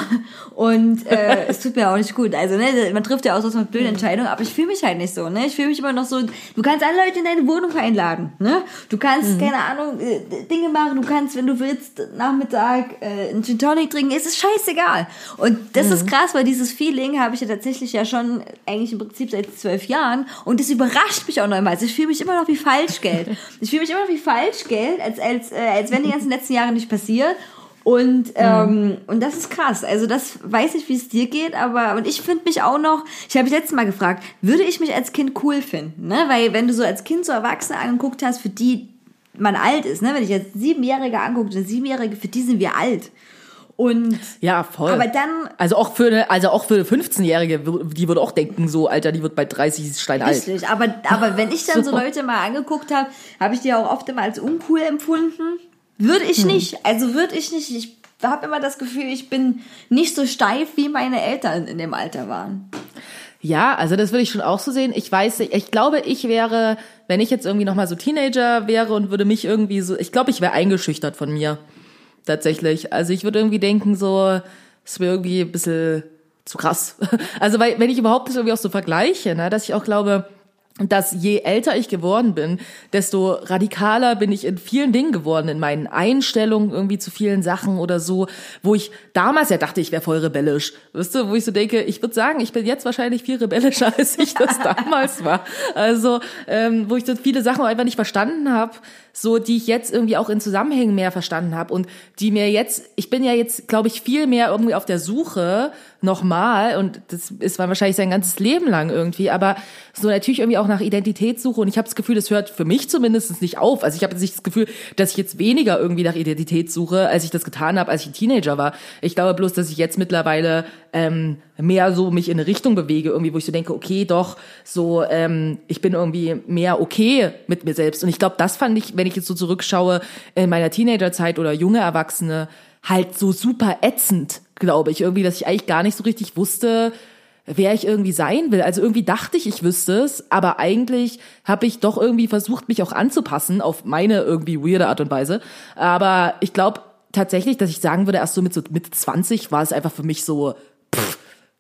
Und äh, es tut mir auch nicht gut. Also ne, man trifft ja auch so eine blöde Entscheidung, aber ich fühle mich halt nicht so. Ne, ich fühle mich immer noch so. Du kannst alle Leute in deine Wohnung einladen. Ne, du kannst keine Ahnung äh, Dinge machen. Du kannst, wenn du willst, Nachmittag äh, einen Gin Tonic trinken. Es ist scheißegal. Und das ist krass, weil dieses Feeling habe ich ja tatsächlich ja schon eigentlich im Prinzip seit zwölf Jahren. Und das überrascht mich auch noch immer. Also ich fühle mich immer noch wie Falschgeld. ich fühle mich immer noch wie Falschgeld, als, als, äh, als wenn die ganzen letzten Jahre nicht passiert. Und, ähm, und das ist krass. Also das weiß ich, wie es dir geht, aber und ich finde mich auch noch, ich habe mich letztes Mal gefragt, würde ich mich als Kind cool finden? Ne? Weil wenn du so als Kind so Erwachsene angeguckt hast, für die man alt ist, ne? wenn ich jetzt Siebenjährige angucke, eine Siebenjährige, für die sind wir alt. Und Ja, voll. aber dann also auch für eine, also auch für eine 15-Jährige, die würde auch denken, so, Alter, die wird bei 30 ist steinalt. Richtig, aber, aber wenn ich dann so Leute mal angeguckt habe, habe ich die auch oft immer als uncool empfunden. Würde ich nicht. Also würde ich nicht. Ich habe immer das Gefühl, ich bin nicht so steif, wie meine Eltern in dem Alter waren. Ja, also das würde ich schon auch so sehen. Ich weiß, nicht, ich glaube, ich wäre, wenn ich jetzt irgendwie nochmal so Teenager wäre und würde mich irgendwie so, ich glaube, ich wäre eingeschüchtert von mir. Tatsächlich. Also ich würde irgendwie denken, so, es wäre irgendwie ein bisschen zu krass. Also weil, wenn ich überhaupt das irgendwie auch so vergleiche, ne, dass ich auch glaube, dass je älter ich geworden bin, desto radikaler bin ich in vielen Dingen geworden, in meinen Einstellungen irgendwie zu vielen Sachen oder so, wo ich damals ja dachte, ich wäre voll rebellisch. Weißt du, wo ich so denke, ich würde sagen, ich bin jetzt wahrscheinlich viel rebellischer, als ich das damals war. Also, ähm, wo ich so viele Sachen einfach nicht verstanden habe, so die ich jetzt irgendwie auch in Zusammenhängen mehr verstanden habe und die mir jetzt, ich bin ja jetzt, glaube ich, viel mehr irgendwie auf der Suche nochmal und das ist war wahrscheinlich sein ganzes Leben lang irgendwie, aber so natürlich irgendwie auch nach Identitätssuche und ich habe das Gefühl, das hört für mich zumindest nicht auf. Also ich habe nicht das Gefühl, dass ich jetzt weniger irgendwie nach Identität suche, als ich das getan habe, als ich Teenager war. Ich glaube bloß, dass ich jetzt mittlerweile ähm, mehr so mich in eine Richtung bewege, irgendwie, wo ich so denke, okay, doch, so, ähm, ich bin irgendwie mehr okay mit mir selbst. Und ich glaube, das fand ich, wenn ich jetzt so zurückschaue, in meiner Teenagerzeit oder junge Erwachsene, halt so super ätzend, glaube ich, irgendwie, dass ich eigentlich gar nicht so richtig wusste, wer ich irgendwie sein will. Also irgendwie dachte ich, ich wüsste es, aber eigentlich habe ich doch irgendwie versucht, mich auch anzupassen auf meine irgendwie weirde Art und Weise. Aber ich glaube tatsächlich, dass ich sagen würde, erst so mit so Mitte 20 war es einfach für mich so,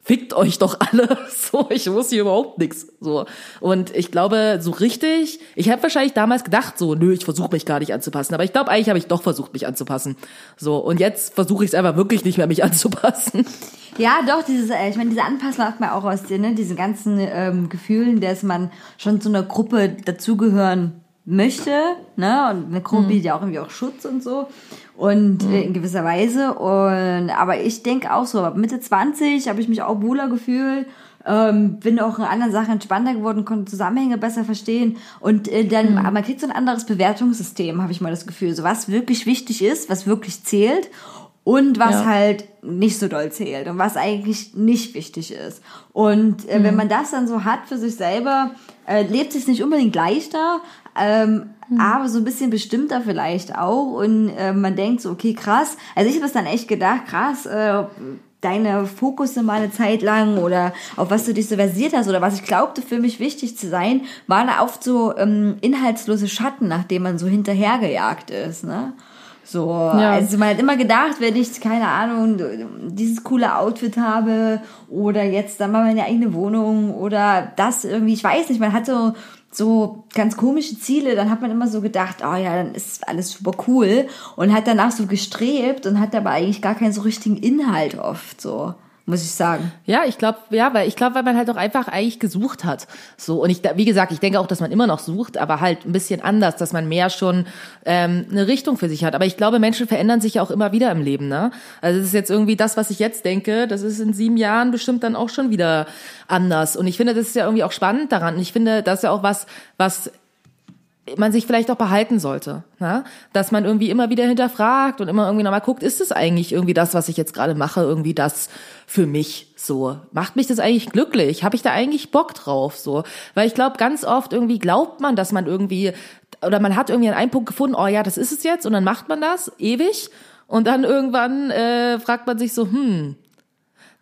fickt euch doch alle. So, ich muss hier überhaupt nichts. So. Und ich glaube, so richtig, ich habe wahrscheinlich damals gedacht, so, nö, ich versuche mich gar nicht anzupassen. Aber ich glaube, eigentlich habe ich doch versucht, mich anzupassen. So, und jetzt versuche ich es einfach wirklich nicht mehr, mich anzupassen. Ja, doch, dieses, äh, ich meine, diese Anpassung macht man auch aus dir, ne? diese ganzen ähm, Gefühlen, dass man schon zu einer Gruppe dazugehören möchte, ne? Und eine Gruppe bietet ja auch irgendwie auch Schutz und so. Und äh, in gewisser Weise. Und aber ich denke auch so, ab Mitte 20 habe ich mich auch wohler gefühlt. Ähm, bin auch in anderen Sachen entspannter geworden, konnte Zusammenhänge besser verstehen und äh, dann, aber man kriegt so ein anderes Bewertungssystem, habe ich mal das Gefühl, so was wirklich wichtig ist, was wirklich zählt und was Ja. halt nicht so doll zählt und was eigentlich nicht wichtig ist. Und äh, wenn man das dann so hat für sich selber, äh, lebt sich nicht unbedingt leichter, ähm, aber so ein bisschen bestimmter vielleicht auch. Und äh, man denkt so, okay, krass. Also ich habe es dann echt gedacht, krass, äh, deine Fokusse mal eine Zeit lang oder auf was du dich so versiert hast oder was ich glaubte für mich wichtig zu sein, waren oft so ähm, inhaltslose Schatten, nachdem man so hinterhergejagt ist. Ne? So, also man hat immer gedacht, wenn ich, keine Ahnung, dieses coole Outfit habe oder jetzt dann mal meine eigene Wohnung oder das irgendwie, ich weiß nicht, man hat so, so ganz komische Ziele, dann hat man immer so gedacht, oh ja, dann ist alles super cool und hat danach so gestrebt und hat aber eigentlich gar keinen so richtigen Inhalt oft, so, muss ich sagen. Ja, ich glaube, ja, weil ich glaube, weil man halt auch einfach eigentlich gesucht hat. So und ich, wie gesagt, ich denke auch, dass man immer noch sucht, aber halt ein bisschen anders, dass man mehr schon ähm, eine Richtung für sich hat. Aber ich glaube, Menschen verändern sich ja auch immer wieder im Leben, ne? Also es ist jetzt irgendwie das, was ich jetzt denke, das ist in sieben Jahren bestimmt dann auch schon wieder anders. Und ich finde, das ist ja irgendwie auch spannend daran. Und ich finde, das ist ja auch was, was man sich vielleicht auch behalten sollte, ne? dass man irgendwie immer wieder hinterfragt und immer irgendwie nochmal guckt, ist es eigentlich irgendwie das, was ich jetzt gerade mache, irgendwie das für mich so? Macht mich das eigentlich glücklich? Habe ich da eigentlich Bock drauf so? Weil ich glaube, ganz oft irgendwie glaubt man, dass man irgendwie oder man hat irgendwie an einem Punkt gefunden, oh ja, das ist es jetzt und dann macht man das ewig und dann irgendwann äh, fragt man sich so, hm,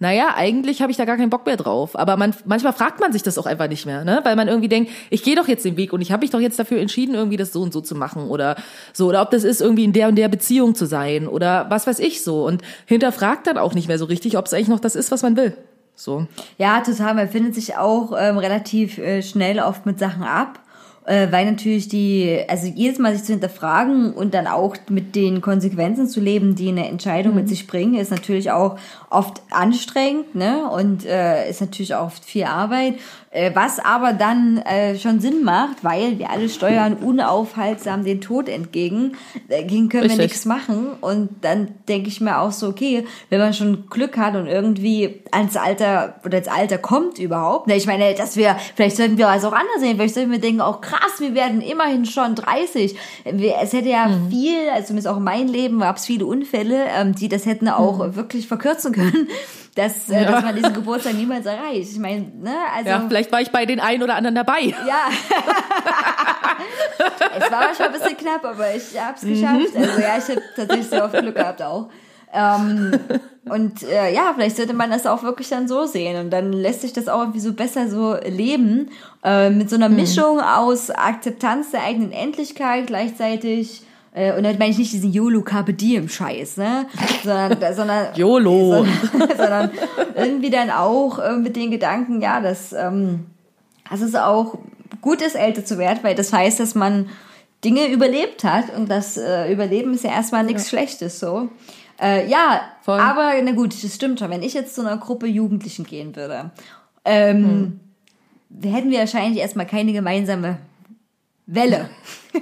naja, eigentlich habe ich da gar keinen Bock mehr drauf. Aber man, manchmal fragt man sich das auch einfach nicht mehr, ne? Weil man irgendwie denkt, ich gehe doch jetzt den Weg und ich habe mich doch jetzt dafür entschieden, irgendwie das so und so zu machen oder so. Oder ob das ist, irgendwie in der und der Beziehung zu sein oder was weiß ich so. Und hinterfragt dann auch nicht mehr so richtig, ob es eigentlich noch das ist, was man will. So. Ja, total. Man findet sich auch ähm, relativ äh, schnell oft mit Sachen ab, äh, weil natürlich die, also jedes Mal sich zu hinterfragen und dann auch mit den Konsequenzen zu leben, die eine Entscheidung mit sich bringen, ist natürlich auch oft anstrengend, ne? Und äh, ist natürlich auch oft viel Arbeit. Äh, was aber dann äh, schon Sinn macht, weil wir alle steuern unaufhaltsam den Tod entgegen. Dagegen können wir Richtig. nichts machen. Und dann denke ich mir auch so, okay, wenn man schon Glück hat und irgendwie ans Alter oder ins Alter kommt überhaupt. Ne, ich meine, dass wir, vielleicht sollten wir es auch anders sehen. Vielleicht sollten wir denken, auch krass, wir werden immerhin schon 30. Wir, es hätte ja viel, also zumindest auch in meinem Leben gab es viele Unfälle, ähm, die das hätten auch wirklich verkürzen können, dass, äh, dass man diesen Geburtstag niemals erreicht. Ich meine, ne, also. Ja, vielleicht war ich bei den einen oder anderen dabei. Ja. es war manchmal ein bisschen knapp, aber ich hab's geschafft. Also ja, ich habe tatsächlich sehr oft Glück gehabt auch. Ähm, und äh, ja, vielleicht sollte man das auch wirklich dann so sehen. Und dann lässt sich das auch irgendwie so besser so leben. Äh, mit so einer Mischung aus Akzeptanz der eigenen Endlichkeit gleichzeitig. Äh, und dann meine ich nicht diesen YOLO Carpe Diem Scheiß, ne? Sondern, sondern YOLO. sondern, sondern irgendwie dann auch äh, mit den Gedanken, ja, dass, ähm, dass es auch gut ist, älter zu werden, weil das heißt, dass man Dinge überlebt hat und das äh, Überleben ist ja erstmal nichts Schlechtes so. Äh, ja, Voll. aber na gut, das stimmt schon. Wenn ich jetzt zu einer Gruppe Jugendlichen gehen würde, ähm, hätten wir wahrscheinlich erstmal keine gemeinsame Welle.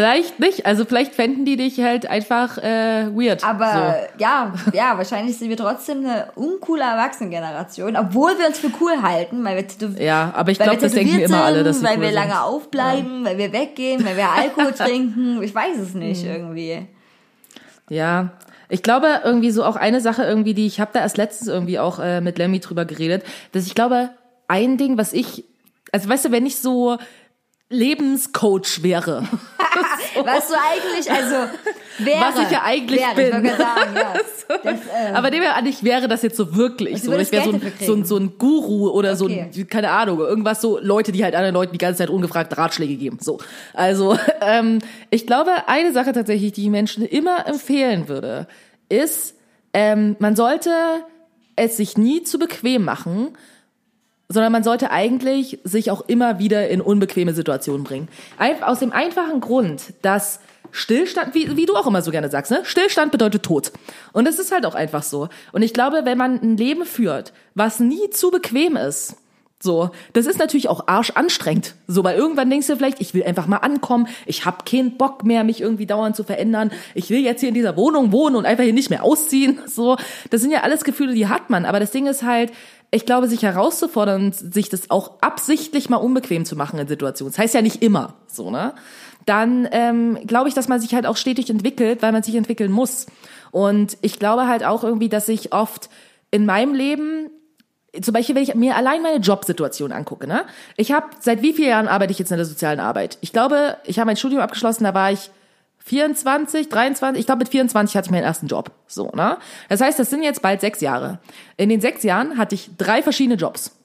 Vielleicht nicht. Also vielleicht fänden die dich halt einfach äh, weird. Aber ja, ja, wahrscheinlich sind wir trotzdem eine uncoole Erwachsenengeneration, obwohl wir uns für cool halten, weil wir Ja, aber ich glaube, wir das denken tätowiert immer alle, sind, dass sie weil cool wir sind. lange aufbleiben, weil wir weggehen, weil wir Alkohol trinken. Ich weiß es nicht irgendwie. Ja, ich glaube irgendwie so auch eine Sache irgendwie, die ich habe da erst letztens irgendwie auch äh, mit Lemmy drüber geredet, dass ich glaube, ein Ding, was ich, also weißt du, wenn ich so Lebenscoach wäre, Was du eigentlich, also wäre, Was ich ja eigentlich wäre, bin. Ich sagen, ja. Das, ähm, aber dem ja nicht wäre das jetzt so wirklich du so. Ich wäre so, so, ein- so ein Guru oder so Okay. ein, keine Ahnung, irgendwas so Leute, die halt anderen Leuten die ganze Zeit ungefragt Ratschläge geben. So, also ähm, ich glaube, eine Sache tatsächlich, die ich Menschen immer empfehlen würde, ist, ähm, man sollte es sich nie zu bequem machen, sondern man sollte eigentlich sich auch immer wieder in unbequeme Situationen bringen. Aus dem einfachen Grund, dass Stillstand, wie, wie du auch immer so gerne sagst, ne? Stillstand bedeutet Tod. Und es ist halt auch einfach so. Und ich glaube, wenn man ein Leben führt, was nie zu bequem ist, so, das ist natürlich auch arschanstrengend. So, weil irgendwann denkst du vielleicht, ich will einfach mal ankommen, ich hab keinen Bock mehr, mich irgendwie dauernd zu verändern. Ich will jetzt hier in dieser Wohnung wohnen und einfach hier nicht mehr ausziehen. So, das sind ja alles Gefühle, die hat man. Aber das Ding ist halt, ich glaube, sich herauszufordern sich das auch absichtlich mal unbequem zu machen in Situationen. Das heißt ja nicht immer, so, ne? Dann ähm, glaube ich, dass man sich halt auch stetig entwickelt, weil man sich entwickeln muss. Und ich glaube halt auch irgendwie, dass ich oft in meinem Leben zum Beispiel, wenn ich mir allein meine Jobsituation angucke, ne? Ich habe seit wie vielen Jahren arbeite ich jetzt in der sozialen Arbeit? Ich glaube, ich habe mein Studium abgeschlossen, da war ich 24, 23, ich glaube mit 24 hatte ich meinen ersten Job. So, ne? Das heißt, das sind jetzt bald sechs Jahre. In den sechs Jahren hatte ich drei verschiedene Jobs.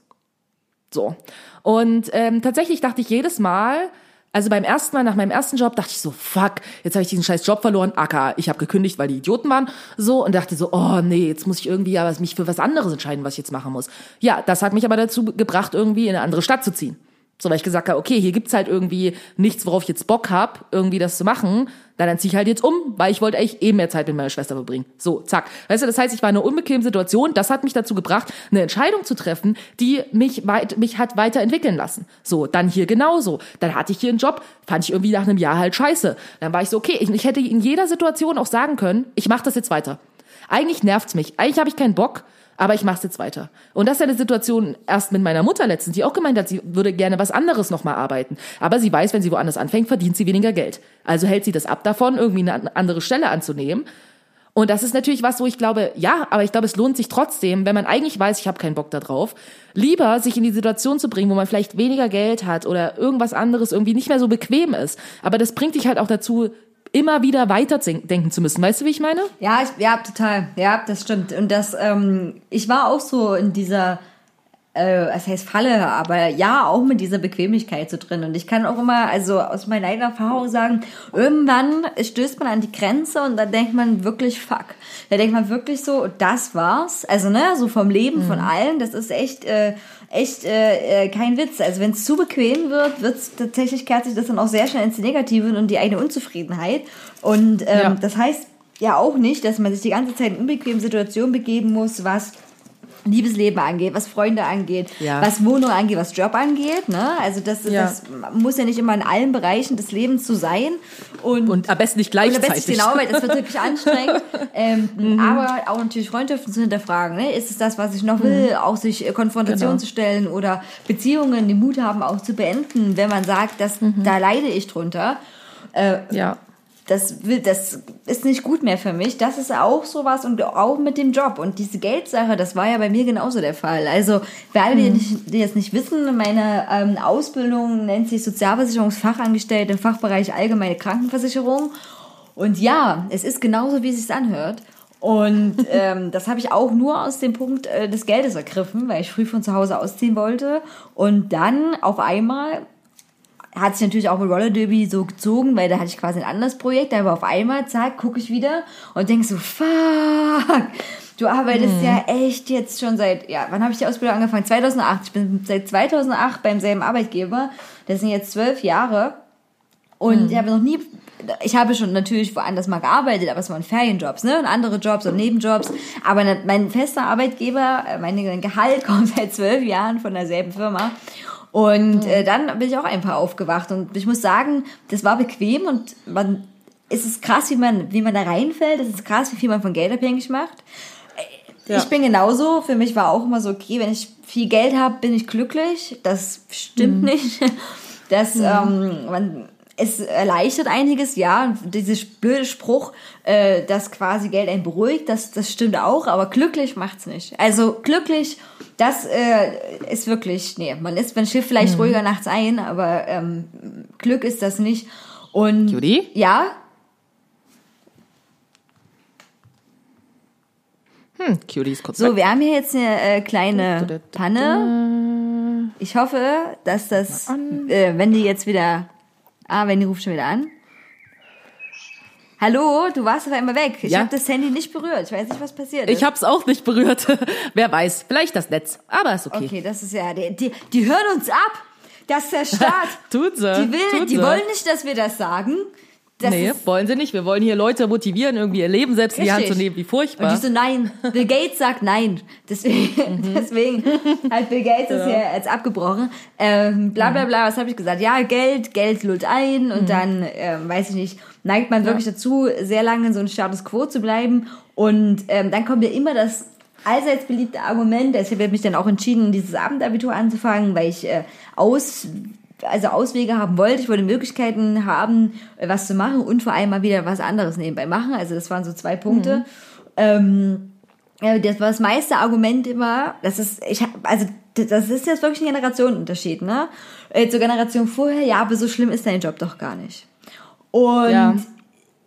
So. Und ähm, tatsächlich dachte ich jedes Mal, also beim ersten Mal nach meinem ersten Job dachte ich so, fuck, jetzt habe ich diesen scheiß Job verloren. Aka, ich habe gekündigt, weil die Idioten waren. So und dachte so, oh nee, jetzt muss ich irgendwie ja mich für was anderes entscheiden, was ich jetzt machen muss. Ja, das hat mich aber dazu gebracht, irgendwie in eine andere Stadt zu ziehen. So, weil ich gesagt habe, okay, hier gibt's halt irgendwie nichts, worauf ich jetzt Bock hab, irgendwie das zu machen. Dann, dann zieh ich halt jetzt um, weil ich wollte eigentlich eh mehr Zeit mit meiner Schwester verbringen. So, zack. Weißt du, das heißt, ich war in einer unbequemen Situation. Das hat mich dazu gebracht, eine Entscheidung zu treffen, die mich weit, mich hat weiterentwickeln lassen. So, dann hier genauso. Dann hatte ich hier einen Job, fand ich irgendwie nach einem Jahr halt scheiße. Dann war ich so, okay, ich, ich hätte in jeder Situation auch sagen können, ich mache das jetzt weiter. Eigentlich nervt's mich. Eigentlich habe ich keinen Bock aber ich mache jetzt weiter. Und das ist eine Situation erst mit meiner Mutter letztens, die auch gemeint hat, sie würde gerne was anderes nochmal arbeiten. Aber sie weiß, wenn sie woanders anfängt, verdient sie weniger Geld. Also hält sie das ab davon, irgendwie eine andere Stelle anzunehmen. Und das ist natürlich was, wo ich glaube, ja, aber ich glaube, es lohnt sich trotzdem, wenn man eigentlich weiß, ich habe keinen Bock da drauf, lieber sich in die Situation zu bringen, wo man vielleicht weniger Geld hat oder irgendwas anderes irgendwie nicht mehr so bequem ist. Aber das bringt dich halt auch dazu, immer wieder weiterdenken zu müssen. Weißt du, wie ich meine? Ja, ich, ja, total. Ja, das stimmt. Und das, ähm, ich war auch so in dieser, äh, was heißt Falle, aber ja, auch mit dieser Bequemlichkeit so drin. Und ich kann auch immer, also aus meiner eigenen Erfahrung sagen, irgendwann stößt man an die Grenze und dann denkt man wirklich, fuck. Da denkt man wirklich so, das war's. Also, ne, so vom Leben von allen, das ist echt, äh, echt äh, äh, kein Witz. Also wenn es zu bequem wird, wird's tatsächlich kehrt sich das dann auch sehr schnell ins Negative und die eigene Unzufriedenheit. Und ähm, Ja. das heißt ja auch nicht, dass man sich die ganze Zeit in unbequeme Situationen begeben muss, was Liebesleben angeht, was Freunde angeht, Ja. was Wohnung angeht, was Job angeht. Ne? Also das, Ja. das muss ja nicht immer in allen Bereichen des Lebens so sein. Und, Und am besten nicht und am gleichzeitig. besten genau, weil das wird wirklich anstrengend. Ähm, Aber auch natürlich Freundschaften zu hinterfragen. Ne? Ist es das, was ich noch will? Auch sich äh, Konfrontation Genau. zu stellen oder Beziehungen, den Mut haben, auch zu beenden, wenn man sagt, dass, da leide ich drunter. Äh, Ja. Das will, das ist nicht gut mehr für mich. Das ist auch sowas und auch mit dem Job. Und diese Geldsache, das war ja bei mir genauso der Fall. Also, für alle, die, nicht, die das nicht wissen, meine ähm, Ausbildung nennt sich Sozialversicherungsfachangestellte im Fachbereich Allgemeine Krankenversicherung. Und ja, es ist genauso, wie es sich anhört. Und ähm, das habe ich auch nur aus dem Punkt äh, des Geldes ergriffen, weil ich früh von zu Hause ausziehen wollte. Und dann auf einmal hat sich natürlich auch mit Roller Derby so gezogen, weil da hatte ich quasi ein anderes Projekt, aber auf einmal, zack, gucke ich wieder und denke so, fuck, du arbeitest ja echt jetzt schon seit, ja, wann habe ich die Ausbildung angefangen? 2008. Ich bin seit 2008 beim selben Arbeitgeber. Das sind jetzt zwölf Jahre. Und ich habe noch nie, ich habe schon natürlich woanders mal gearbeitet, aber es waren Ferienjobs, ne? Und andere Jobs und Nebenjobs. Aber mein fester Arbeitgeber, äh, mein Gehalt kommt seit zwölf Jahren von derselben Firma. Und äh, dann bin ich auch einfach aufgewacht. Und ich muss sagen, das war bequem und man, es ist krass, wie man, wie man da reinfällt. Es ist krass, wie viel man von Geld abhängig macht. Ja. Ich bin genauso. Für mich war auch immer so, okay, wenn ich viel Geld habe, bin ich glücklich. Das stimmt nicht. Das, ähm, man, es erleichtert einiges, ja. Und Dieser blöde Spruch, äh, dass quasi Geld einen beruhigt, das, das stimmt auch, aber glücklich macht's nicht. Also glücklich, das äh, ist wirklich, nee, man ist, man schläft vielleicht ruhiger nachts ein, aber ähm, Glück ist das nicht. Und Judy? ja, Hm, Cutie ist kurz So, weg. wir haben hier jetzt eine äh, kleine Panne. Ich hoffe, dass das, äh, wenn die jetzt wieder, ah, wenn die ruft schon wieder an. Hallo, du warst auf einmal weg. Ich Ja. habe das Handy nicht berührt. Ich weiß nicht, was passiert ist. Ich hab's auch nicht berührt. Wer weiß, vielleicht das Netz. Aber ist okay. Okay, das ist ja, die, die, die hören uns ab. Das ist der Staat. Tut sie. Die, will, tut die sie. wollen nicht, dass wir das sagen. Das nee, wollen sie nicht. Wir wollen hier Leute motivieren, irgendwie ihr Leben selbst in die Hand Richtig. zu nehmen. Wie und furchtbar. die so, nein. Bill Gates sagt nein. Deswegen, Mhm. deswegen hat Bill Gates das hier jetzt abgebrochen. Ähm, bla Mhm. bla bla, was habe ich gesagt? Ja, Geld, Geld lullt ein und dann, ähm, weiß ich nicht, neigt man wirklich dazu, sehr lange in so einem Status Quo zu bleiben. Und ähm, dann kommt ja immer das allseits beliebte Argument, ich habe mich dann auch entschieden, dieses Abendabitur anzufangen, weil ich äh, aus also Auswege haben wollte, ich wollte Möglichkeiten haben, äh, was zu machen und vor allem mal wieder was anderes nebenbei machen. Also das waren so zwei Punkte. Ähm, ja, das war das meiste Argument immer, das ist, ich hab, also das ist jetzt wirklich ein Generationenunterschied, ne? Äh, Zur Generation vorher, ja, aber so schlimm ist dein Job doch gar nicht. Und Ja.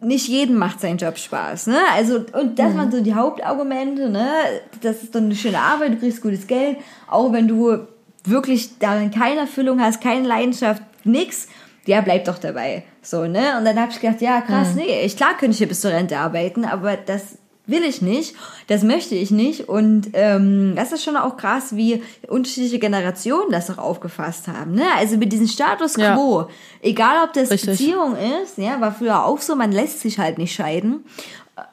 nicht jedem macht sein Job Spaß, ne? Also, und das waren so die Hauptargumente, ne? Das ist dann eine schöne Arbeit, du kriegst gutes Geld, auch wenn du wirklich darin keine Erfüllung hast, keine Leidenschaft, nix, ja, bleib doch dabei. So, ne? Und dann habe ich gedacht, ja, krass, nee, ich, klar könnte ich hier bis zur Rente arbeiten, aber das will ich nicht, das möchte ich nicht. Und ähm, das ist schon auch krass, wie unterschiedliche Generationen das auch aufgefasst haben. Ne? Also mit diesem Status Ja. quo, egal ob das Richtig. Beziehung ist, ja, war früher auch so, man lässt sich halt nicht scheiden.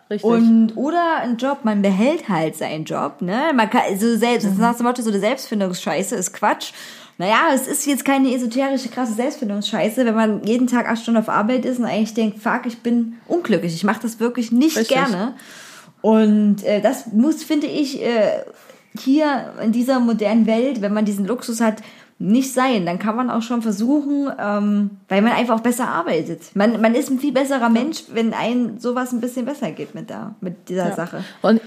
Richtig. Und oder ein Job, man behält halt seinen Job, ne? Man kann also selbst, Mhm. nach dem Motto, so eine Selbstfindungsscheiße ist Quatsch. Naja, es ist jetzt keine esoterische, krasse Selbstfindungsscheiße, wenn man jeden Tag acht Stunden auf Arbeit ist und eigentlich denkt, fuck, ich bin unglücklich, ich mache das wirklich nicht Richtig. gerne. Und äh, das muss, finde ich, äh, hier in dieser modernen Welt, wenn man diesen Luxus hat, nicht sein. Dann kann man auch schon versuchen, ähm, weil man einfach auch besser arbeitet. Man, man ist ein viel besserer Mensch, wenn ein sowas ein bisschen besser geht mit, der, mit dieser Sache. Und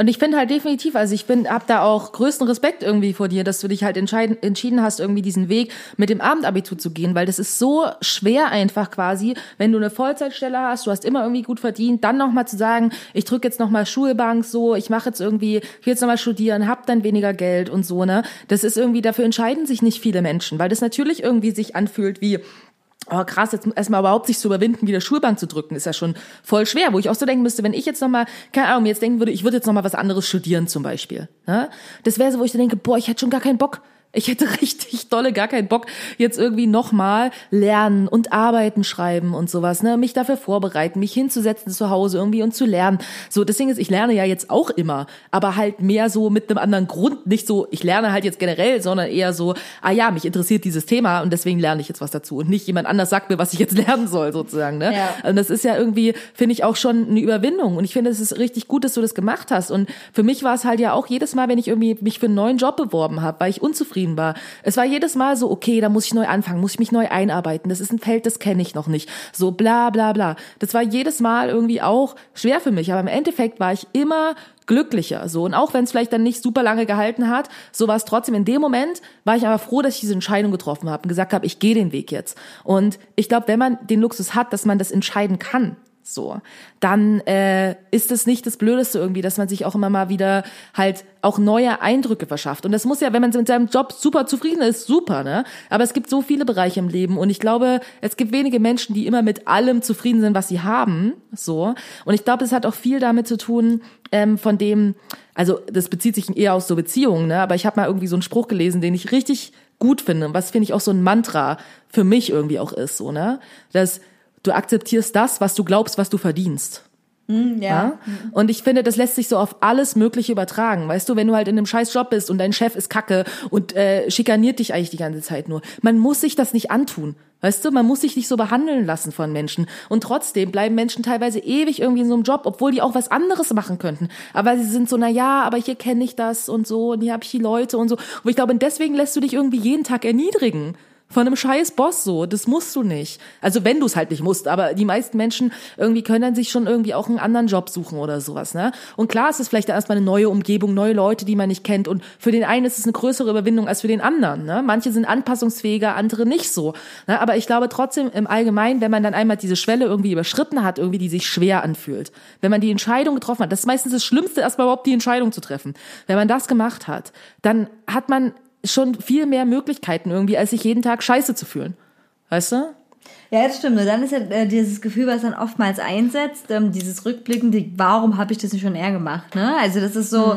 und ich finde halt definitiv, also ich bin, hab da auch größten Respekt irgendwie vor dir, dass du dich halt entscheiden, entschieden hast, irgendwie diesen Weg mit dem Abendabitur zu gehen, weil das ist so schwer einfach quasi, wenn du eine Vollzeitstelle hast, du hast immer irgendwie gut verdient, dann nochmal zu sagen, ich drücke jetzt nochmal Schulbank so, ich mache jetzt irgendwie, ich will jetzt nochmal studieren, hab dann weniger Geld und so, ne? Das ist irgendwie, dafür entscheiden sich nicht viele Menschen, weil das natürlich irgendwie sich anfühlt wie, Oh krass, jetzt erstmal überhaupt sich zu überwinden, wieder Schulbank zu drücken, ist ja schon voll schwer. Wo ich auch so denken müsste, wenn ich jetzt nochmal, keine Ahnung, jetzt denken würde, ich würde jetzt nochmal was anderes studieren zum Beispiel. Ne? Das wäre so, wo ich so denke, boah, ich hätte schon gar keinen Bock. Ich hätte richtig dolle gar keinen Bock, jetzt irgendwie nochmal lernen und arbeiten, schreiben und sowas, ne? Mich dafür vorbereiten, mich hinzusetzen zu Hause irgendwie und zu lernen. So, das Ding ist, ich lerne ja jetzt auch immer, aber halt mehr so mit einem anderen Grund. Nicht so, ich lerne halt jetzt generell, sondern eher so, ah ja, mich interessiert dieses Thema und deswegen lerne ich jetzt was dazu. Und nicht jemand anders sagt mir, was ich jetzt lernen soll, sozusagen, ne? Ja. Und das ist ja irgendwie, finde ich auch schon eine Überwindung. Und ich finde, es ist richtig gut, dass du das gemacht hast. Und für mich war es halt ja auch jedes Mal, wenn ich irgendwie mich für einen neuen Job beworben habe, weil ich unzufrieden war. Es war jedes Mal so, okay, da muss ich neu anfangen, muss ich mich neu einarbeiten. Das ist ein Feld, das kenne ich noch nicht. So bla bla bla. Das war jedes Mal irgendwie auch schwer für mich. Aber im Endeffekt war ich immer glücklicher so und auch wenn es vielleicht dann nicht super lange gehalten hat, so war es trotzdem in dem Moment war ich aber froh, dass ich diese Entscheidung getroffen habe und gesagt habe, ich gehe den Weg jetzt. Und ich glaube, wenn man den Luxus hat, dass man das entscheiden kann, so, dann äh, ist es nicht das Blödeste irgendwie, dass man sich auch immer mal wieder halt auch neue Eindrücke verschafft. Und das muss ja, wenn man mit seinem Job super zufrieden ist, super, ne? Aber es gibt so viele Bereiche im Leben und ich glaube, es gibt wenige Menschen, die immer mit allem zufrieden sind, was sie haben, so. Und ich glaube, es hat auch viel damit zu tun, ähm, von dem, also das bezieht sich eher aus so Beziehungen, ne? Aber ich habe mal irgendwie so einen Spruch gelesen, den ich richtig gut finde, und was finde ich auch so ein Mantra für mich irgendwie auch ist, so, ne? Dass du akzeptierst das, was du glaubst, was du verdienst. Ja? Und ich finde, das lässt sich so auf alles Mögliche übertragen. Weißt du, wenn du halt in einem scheiß Job bist und dein Chef ist kacke und äh, schikaniert dich eigentlich die ganze Zeit nur. Man muss sich das nicht antun. Weißt du, man muss sich nicht so behandeln lassen von Menschen. Und trotzdem bleiben Menschen teilweise ewig irgendwie in so einem Job, obwohl die auch was anderes machen könnten. Aber sie sind so, na ja, aber hier kenne ich das und so und hier habe ich die Leute und so. Und ich glaube, deswegen lässt du dich irgendwie jeden Tag erniedrigen. Von einem scheiß Boss so, das musst du nicht. Also wenn du es halt nicht musst, aber die meisten Menschen irgendwie können dann sich schon irgendwie auch einen anderen Job suchen oder sowas, ne? Und klar ist es vielleicht erstmal eine neue Umgebung, neue Leute, die man nicht kennt und für den einen ist es eine größere Überwindung als für den anderen, ne? Manche sind anpassungsfähiger, andere nicht so, ne? Aber ich glaube trotzdem im Allgemeinen, wenn man dann einmal diese Schwelle irgendwie überschritten hat, irgendwie die sich schwer anfühlt, wenn man die Entscheidung getroffen hat, das ist meistens das Schlimmste, erstmal überhaupt die Entscheidung zu treffen. Wenn man das gemacht hat, dann hat man schon viel mehr Möglichkeiten irgendwie, als sich jeden Tag scheiße zu fühlen. Weißt du? Ja, das stimmt. Und dann ist ja äh, dieses Gefühl, was dann oftmals einsetzt, ähm, dieses Rückblickende, warum habe ich das nicht schon eher gemacht? Ne? Also das ist so,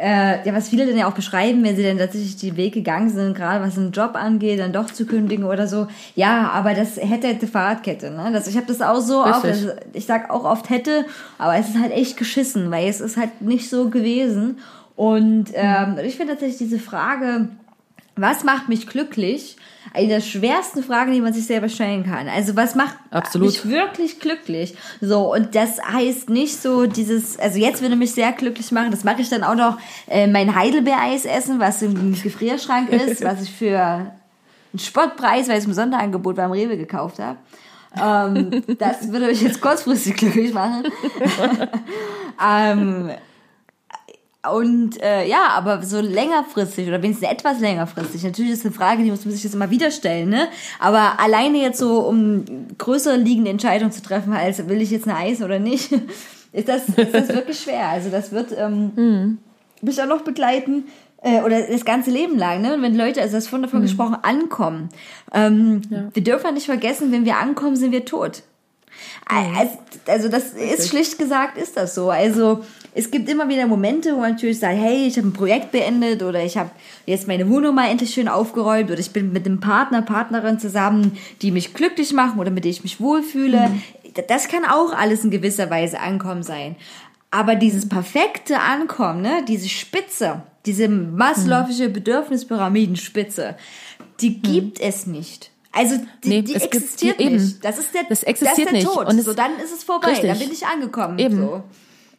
äh, ja, was viele dann ja auch beschreiben, wenn sie dann tatsächlich den Weg gegangen sind, gerade was einen Job angeht, dann doch zu kündigen oder so. Ja, aber das hätte hätte Fahrradkette. Ne? Das, ich habe das auch so oft, also ich sag auch oft hätte, aber es ist halt echt geschissen, weil es ist halt nicht so gewesen. Und ähm, ich finde tatsächlich diese Frage, was macht mich glücklich? Eine der schwersten Fragen, die man sich selber stellen kann. Also was macht Absolut. mich wirklich glücklich? So, und das heißt nicht so dieses, also jetzt würde mich sehr glücklich machen, das mache ich dann auch noch, äh, mein Heidelbeereis essen, was im Gefrierschrank ist, was ich für einen Spottpreis, weil es im Sonderangebot beim Rewe gekauft habe. ähm, das würde mich jetzt kurzfristig glücklich machen. ähm, und äh, ja, aber so längerfristig oder wenigstens etwas längerfristig. Natürlich ist eine Frage, die muss man sich jetzt immer wieder stellen, ne? Aber alleine jetzt so, um größere liegende Entscheidungen zu treffen, als will ich jetzt eine Eis oder nicht, ist das, ist das wirklich schwer. Also das wird ähm, mich auch noch begleiten äh, oder das ganze Leben lang, ne? Und wenn Leute, also das von davon gesprochen, ankommen. Ähm, Wir dürfen ja nicht vergessen, wenn wir ankommen, sind wir tot. Also, also das ist schlicht gesagt, ist das so. Also es gibt immer wieder Momente, wo man natürlich sagt, hey, ich habe ein Projekt beendet oder ich habe jetzt meine Wohnung mal endlich schön aufgeräumt oder ich bin mit einem Partner, Partnerin zusammen, die mich glücklich machen oder mit denen ich mich wohlfühle. Das kann auch alles in gewisser Weise Ankommen sein. Aber dieses perfekte Ankommen, ne, diese Spitze, diese maslow'sche Bedürfnispyramidenspitze, die gibt es nicht. Also die, Nee, die es gibt- existiert die- eben. nicht. Das ist der, Das existiert das ist der nicht. Tod. Und es- so, dann ist es vorbei. Richtig. Dann bin ich angekommen. Eben. So.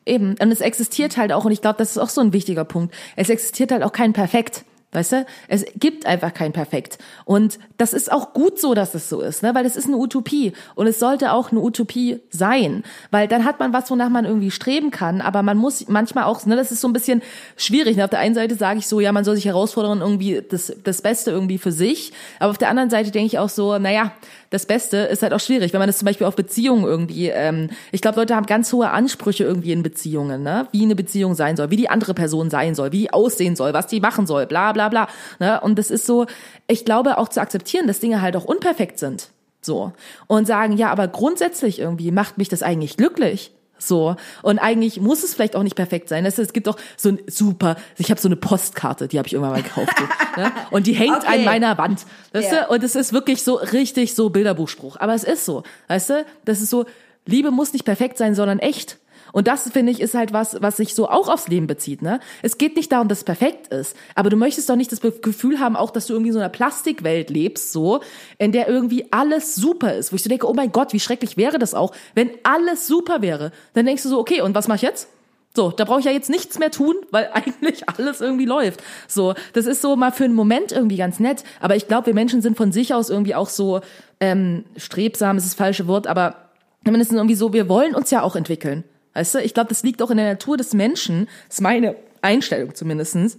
Eben. Und es existiert halt auch, und ich glaube, das ist auch so ein wichtiger Punkt. Es existiert halt auch kein Perfekt. Weißt du? Es gibt einfach kein Perfekt. Und das ist auch gut so, dass es so ist, ne? Weil es ist eine Utopie. Und es sollte auch eine Utopie sein. Weil dann hat man was, wonach man irgendwie streben kann. Aber man muss manchmal auch, ne, das ist so ein bisschen schwierig. Ne? Auf der einen Seite sage ich so, ja, man soll sich herausfordern, irgendwie das, das Beste irgendwie für sich. Aber auf der anderen Seite denke ich auch so, naja, das Beste ist halt auch schwierig, wenn man das zum Beispiel auf Beziehungen irgendwie, ähm, ich glaube, Leute haben ganz hohe Ansprüche irgendwie in Beziehungen, ne? wie eine Beziehung sein soll, wie die andere Person sein soll, wie die aussehen soll, was die machen soll, bla bla bla. Ne? Und das ist so, ich glaube auch zu akzeptieren, dass Dinge halt auch unperfekt sind. So. Und sagen, ja, aber grundsätzlich irgendwie macht mich das eigentlich glücklich. So. Und eigentlich muss es vielleicht auch nicht perfekt sein. Es, es gibt auch so ein super, ich habe so eine Postkarte, die habe ich irgendwann mal gekauft. So, ne? Und die hängt Okay. an meiner Wand. Weißt Ja. du? Und es ist wirklich so richtig so Bilderbuchspruch. Aber es ist so. Weißt du? Das ist so, Liebe muss nicht perfekt sein, sondern echt. Und das, finde ich, ist halt was, was sich so auch aufs Leben bezieht, ne? Es geht nicht darum, dass es perfekt ist. Aber du möchtest doch nicht das Gefühl haben, auch, dass du irgendwie in so einer Plastikwelt lebst, so, in der irgendwie alles super ist. Wo ich so denke, oh mein Gott, wie schrecklich wäre das auch, wenn alles super wäre. Dann denkst du so, okay, und was mach ich jetzt? So, da brauche ich ja jetzt nichts mehr tun, weil eigentlich alles irgendwie läuft. So, das ist so mal für einen Moment irgendwie ganz nett. Aber ich glaube, wir Menschen sind von sich aus irgendwie auch so ähm, strebsam, ist das falsche Wort, aber zumindest irgendwie so, wir wollen uns ja auch entwickeln. Weißt du, ich glaube, das liegt auch in der Natur des Menschen. Ist meine Einstellung zumindestens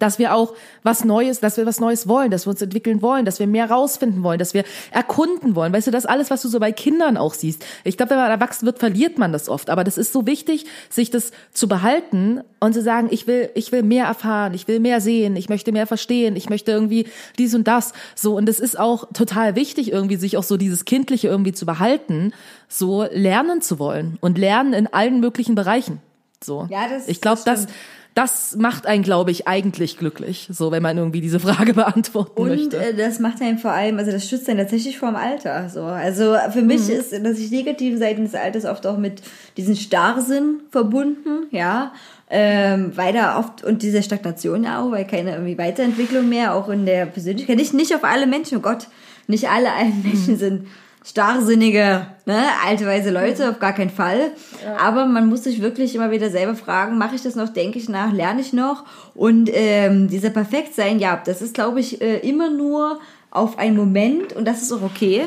dass wir auch was Neues, dass wir was Neues wollen, dass wir uns entwickeln wollen, dass wir mehr rausfinden wollen, dass wir erkunden wollen. Weißt du, das alles, was du so bei Kindern auch siehst. Ich glaube, wenn man erwachsen wird, verliert man das oft. Aber das ist so wichtig, sich das zu behalten und zu sagen, ich will, ich will mehr erfahren, ich will mehr sehen, ich möchte mehr verstehen, ich möchte irgendwie dies und das. So, und es ist auch total wichtig, irgendwie sich auch so dieses Kindliche irgendwie zu behalten, so lernen zu wollen und lernen in allen möglichen Bereichen. So. Ja, das- ich glaube, das das, das macht einen, glaube ich, eigentlich glücklich, so wenn man irgendwie diese Frage beantworten Und möchte. äh, das macht einen vor allem, also das schützt einen tatsächlich vor dem Alter. So. Also für mich Mhm. ist, dass ich negative Seiten des Alters oft auch mit diesem Starrsinn verbunden, ja. Ähm, weil da oft, und diese Stagnation ja auch, weil keine irgendwie Weiterentwicklung mehr, auch in der Persönlichkeit. Nicht, nicht auf alle Menschen, oh Gott, nicht alle alten Menschen Mhm. sind starrsinnige, ne, alte weise Leute, Mhm. auf gar keinen Fall. Aber man muss sich wirklich immer wieder selber fragen, mache ich das noch, denke ich nach, lerne ich noch? Und ähm, dieser Perfektsein, ja, das ist, glaube ich, äh, immer nur auf einen Moment und das ist auch okay.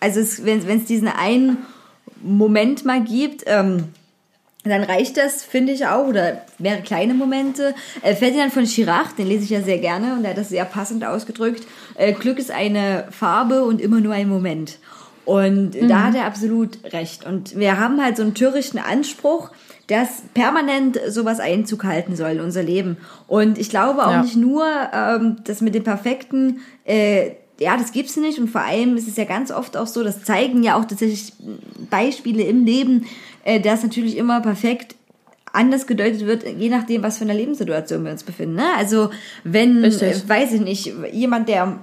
Also es, wenn es diesen einen Moment mal gibt, ähm, dann reicht das, finde ich auch, oder mehrere kleine Momente. Äh, Ferdinand von Chirac, den lese ich ja sehr gerne und er hat das sehr passend ausgedrückt. Äh, Glück ist eine Farbe und immer nur ein Moment. Und da hat er absolut recht. Und wir haben halt so einen törichten Anspruch, dass permanent sowas Einzug halten soll in unser Leben. Und ich glaube auch Ja. nicht nur, ähm, dass mit dem Perfekten, äh, ja, das gibt's nicht und vor allem ist es ja ganz oft auch so, das zeigen ja auch tatsächlich Beispiele im Leben, äh, dass natürlich immer perfekt anders gedeutet wird, je nachdem, was für eine Lebenssituation wir uns befinden. Ne? Also wenn, Richtig. äh, weiß ich nicht, jemand, der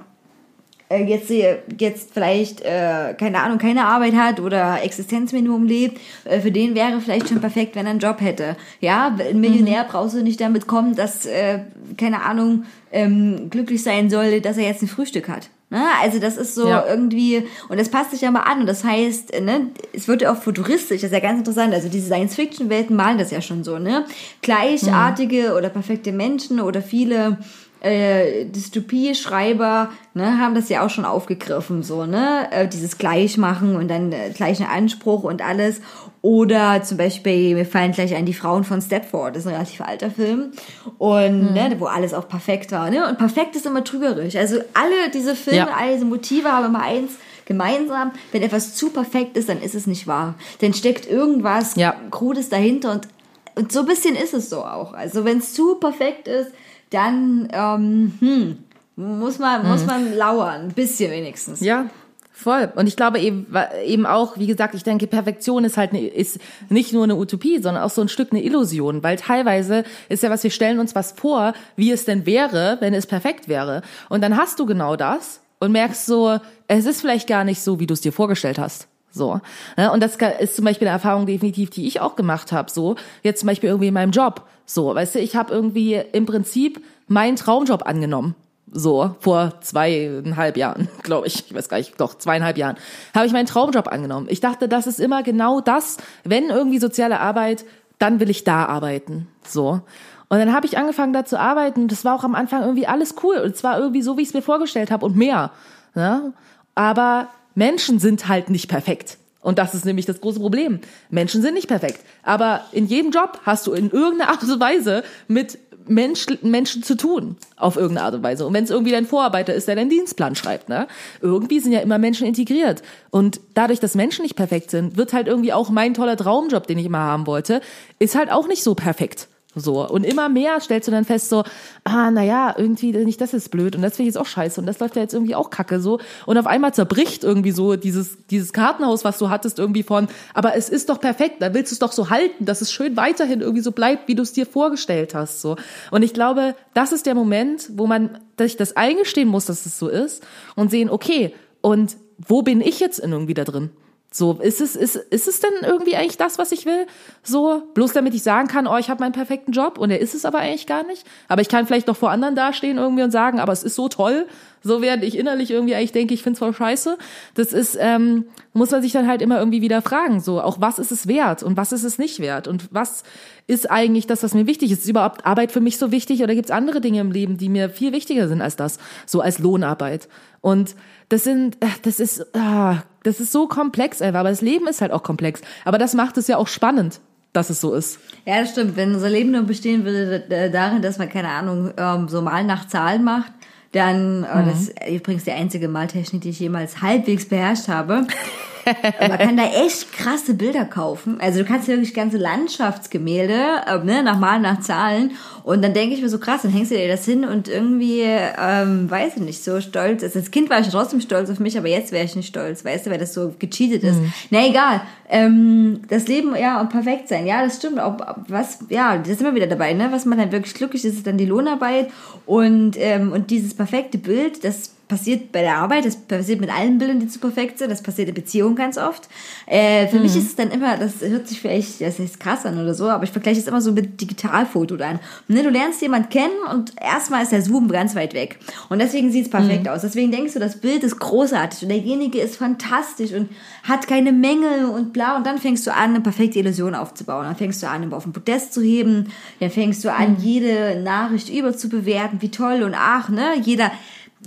äh, jetzt, äh, jetzt vielleicht, äh, keine Ahnung, keine Arbeit hat oder Existenzminimum lebt, äh, für den wäre vielleicht schon perfekt, wenn er einen Job hätte. Ja, ein Millionär brauchst du nicht damit kommen, dass, äh, keine Ahnung, ähm, glücklich sein soll, dass er jetzt ein Frühstück hat. Ne? Also das ist so Ja. irgendwie, und das passt sich ja mal an. Und das heißt, äh, ne, es wird ja auch futuristisch, das ist ja ganz interessant. Also diese Science-Fiction-Welten malen das ja schon so, ne? Gleichartige oder perfekte Menschen oder viele äh, Dystopie-Schreiber ne, haben das ja auch schon aufgegriffen, so, ne? Äh, dieses Gleichmachen und dann äh, gleichen Anspruch und alles. Oder zum Beispiel, mir fallen gleich ein die Frauen von Stepford, das ist ein relativ alter Film. Und ne, wo alles auch perfekt war. Ne? Und perfekt ist immer trügerisch. Also alle diese Filme, Ja. all diese Motive haben immer eins gemeinsam. Wenn etwas zu perfekt ist, dann ist es nicht wahr. Dann steckt irgendwas Ja. Krudes dahinter und, und so ein bisschen ist es so auch. Also wenn es zu perfekt ist, dann ähm, hm, muss man, muss man lauern. Ein bisschen wenigstens. Ja, voll. Und ich glaube eben, eben auch, wie gesagt, ich denke, Perfektion ist halt ne, ist nicht nur eine Utopie, sondern auch so ein Stück eine Illusion, weil teilweise ist ja was, wir stellen uns was vor, wie es denn wäre, wenn es perfekt wäre. Und dann hast du genau das und merkst so, es ist vielleicht gar nicht so, wie du es dir vorgestellt hast. So. Ne? Und das ist zum Beispiel eine Erfahrung definitiv, die ich auch gemacht habe. So, jetzt zum Beispiel irgendwie in meinem Job. So, weißt du, ich habe irgendwie im Prinzip meinen Traumjob angenommen. So, vor zweieinhalb Jahren, glaube ich, ich weiß gar nicht, doch, zweieinhalb Jahren, habe ich meinen Traumjob angenommen. Ich dachte, das ist immer genau das, wenn irgendwie soziale Arbeit, dann will ich da arbeiten. So. Und dann habe ich angefangen, da zu arbeiten. Das war auch am Anfang irgendwie alles cool. Und zwar irgendwie so, wie ich es mir vorgestellt habe und mehr. Ja? Aber Menschen sind halt nicht perfekt. Und das ist nämlich das große Problem. Menschen sind nicht perfekt. Aber in jedem Job hast du in irgendeiner Art und Weise mit Mensch, Menschen zu tun. Auf irgendeine Art und Weise. Und wenn es irgendwie dein Vorarbeiter ist, der deinen Dienstplan schreibt, ne? Irgendwie sind ja immer Menschen integriert. Und dadurch, dass Menschen nicht perfekt sind, wird halt irgendwie auch mein toller Traumjob, den ich immer haben wollte, ist halt auch nicht so perfekt. So. Und immer mehr stellst du dann fest, so, ah, naja, irgendwie, nicht das ist blöd und das finde ich jetzt auch scheiße und das läuft ja jetzt irgendwie auch kacke, so. Und auf einmal zerbricht irgendwie so dieses, dieses Kartenhaus, was du hattest, irgendwie von, aber es ist doch perfekt, da willst du es doch so halten, dass es schön weiterhin irgendwie so bleibt, wie du es dir vorgestellt hast, so. Und ich glaube, das ist der Moment, wo man sich das eingestehen muss, dass es so ist und sehen, okay, und wo bin ich jetzt irgendwie da drin? So, ist es, ist, ist es denn irgendwie eigentlich das, was ich will? So, bloß damit ich sagen kann, oh, ich habe meinen perfekten Job und er ist es aber eigentlich gar nicht. Aber ich kann vielleicht noch vor anderen dastehen irgendwie und sagen, aber es ist so toll. So während ich innerlich irgendwie eigentlich denke, ich find's voll scheiße. Das ist, ähm, muss man sich dann halt immer irgendwie wieder fragen. So, auch was ist es wert und was ist es nicht wert? Und was ist eigentlich das, was mir wichtig ist? Ist überhaupt Arbeit für mich so wichtig oder gibt's andere Dinge im Leben, die mir viel wichtiger sind als das? So als Lohnarbeit. Und das sind, äh, das ist, ah, das ist so komplex einfach, aber das Leben ist halt auch komplex. Aber das macht es ja auch spannend, dass es so ist. Ja, das stimmt. Wenn unser Leben nur bestehen würde darin, dass man, keine Ahnung, ähm, so mal nach Zahlen macht, dann, äh, das ist übrigens die einzige Maltechnik, die ich jemals halbwegs beherrscht habe. man kann da echt krasse Bilder kaufen. Also du kannst wirklich ganze Landschaftsgemälde, äh, ne, nach Malen, nach Zahlen. Und dann denke ich mir so krass, dann hängst du dir das hin und irgendwie, ähm, weiß ich nicht, so stolz. Also als Kind war ich trotzdem stolz auf mich, aber jetzt wäre ich nicht stolz, weißt du, weil das so gecheatet ist. Na egal. Ähm, das Leben, ja, und perfekt sein, ja, das stimmt. Auch was, ja, das ist immer wieder dabei, ne? Was man dann wirklich glücklich ist, ist dann die Lohnarbeit und, ähm, und dieses perfekte Bild, das passiert bei der Arbeit, das passiert mit allen Bildern, die zu perfekt sind, das passiert in Beziehungen ganz oft. Äh, für mich ist es dann immer, das hört sich vielleicht, das ist krass an oder so, aber ich vergleiche es immer so mit Digitalfoto dann. Ne, du lernst jemanden kennen und erstmal ist der Zoom ganz weit weg. Und deswegen sieht es perfekt aus. Deswegen denkst du, das Bild ist großartig und derjenige ist fantastisch und hat keine Mängel und bla. Und dann fängst du an, eine perfekte Illusion aufzubauen. Dann fängst du an, auf den Podest zu heben. Dann fängst du an, jede Nachricht überzubewerten, wie toll und ach, ne, jeder,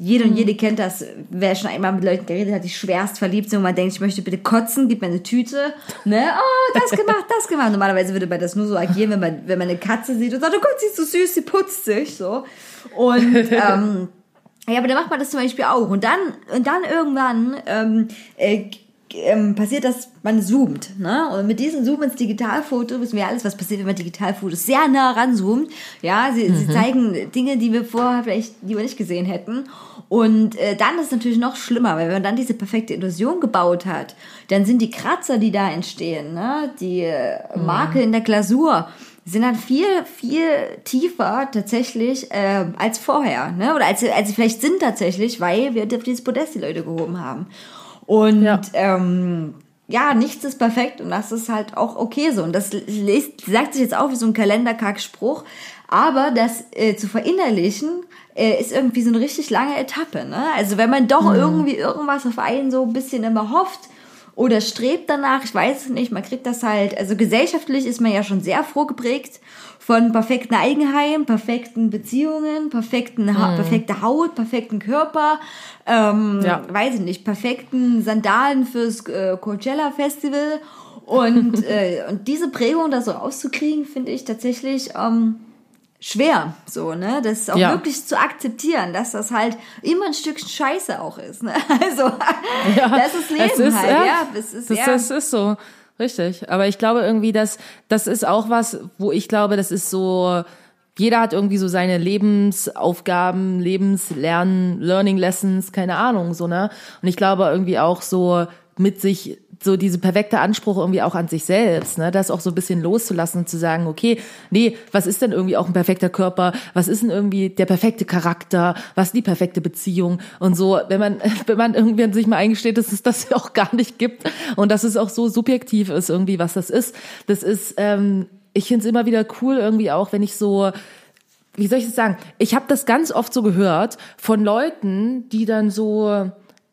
jede und jede kennt das, wer schon einmal mit Leuten geredet hat, die schwerst verliebt sind und man denkt, ich möchte bitte kotzen, gib mir eine Tüte, ne, oh, das gemacht, das gemacht. Normalerweise würde man das nur so agieren, wenn man, wenn man eine Katze sieht und sagt, oh Gott, sie ist so süß, sie putzt sich, so. Und, ähm, ja, aber dann macht man das zum Beispiel auch. Und dann, und dann irgendwann, ähm, äh, ähm, passiert, dass man zoomt. Ne? Und mit diesem Zoom ins Digitalfoto wissen wir alles, was passiert, wenn man Digitalfotos sehr nah ranzoomt. Ja, sie, sie zeigen Dinge, die wir vorher vielleicht, die wir nicht gesehen hätten. Und äh, dann ist es natürlich noch schlimmer, weil wenn man dann diese perfekte Illusion gebaut hat, dann sind die Kratzer, die da entstehen, ne? die äh, Marke in der Glasur, sind dann viel, viel tiefer tatsächlich äh, als vorher. Ne? Oder als, als sie vielleicht sind tatsächlich, weil wir auf dieses Podest die Leute gehoben haben. Und Ja. ähm, ja, nichts ist perfekt und das ist halt auch okay so. Und das lest, sagt sich jetzt auch wie so ein Kalenderkack-Spruch. Aber das äh, zu verinnerlichen äh, ist irgendwie so eine richtig lange Etappe. Ne? Also wenn man doch irgendwie irgendwas auf einen so ein bisschen immer hofft oder strebt danach, ich weiß es nicht, man kriegt das halt, also gesellschaftlich ist man ja schon sehr vorgeprägt von perfekten Eigenheim, perfekten Beziehungen, perfekten ha perfekte Haut, perfekten Körper, ähm, Ja. weiß ich nicht, perfekten Sandalen fürs äh, Coachella Festival und, äh, und diese Prägung da so rauszukriegen, finde ich tatsächlich ähm, schwer, so, ne, das auch Ja. wirklich zu akzeptieren, dass das halt immer ein Stückchen Scheiße auch ist, ne, also, Ja, das ist Leben ist, halt, ja, ja, es ist, das, ja. das ist so. Richtig. Aber ich glaube irgendwie, dass das ist auch was, wo ich glaube, das ist so, jeder hat irgendwie so seine Lebensaufgaben, Lebenslernen, Learning Lessons, keine Ahnung, so, ne? Und ich glaube irgendwie auch so mit sich so diese perfekte Anspruch irgendwie auch an sich selbst, ne, das auch so ein bisschen loszulassen und zu sagen, okay, nee, was ist denn irgendwie auch ein perfekter Körper? Was ist denn irgendwie der perfekte Charakter? Was ist die perfekte Beziehung? Und so, wenn man, wenn man irgendwie an sich mal eingesteht, dass es das auch gar nicht gibt und dass es auch so subjektiv ist irgendwie, was das ist. Das ist, ähm, ich finde es immer wieder cool irgendwie auch, wenn ich so wie soll ich das sagen? Ich habe das ganz oft so gehört von Leuten, die dann so,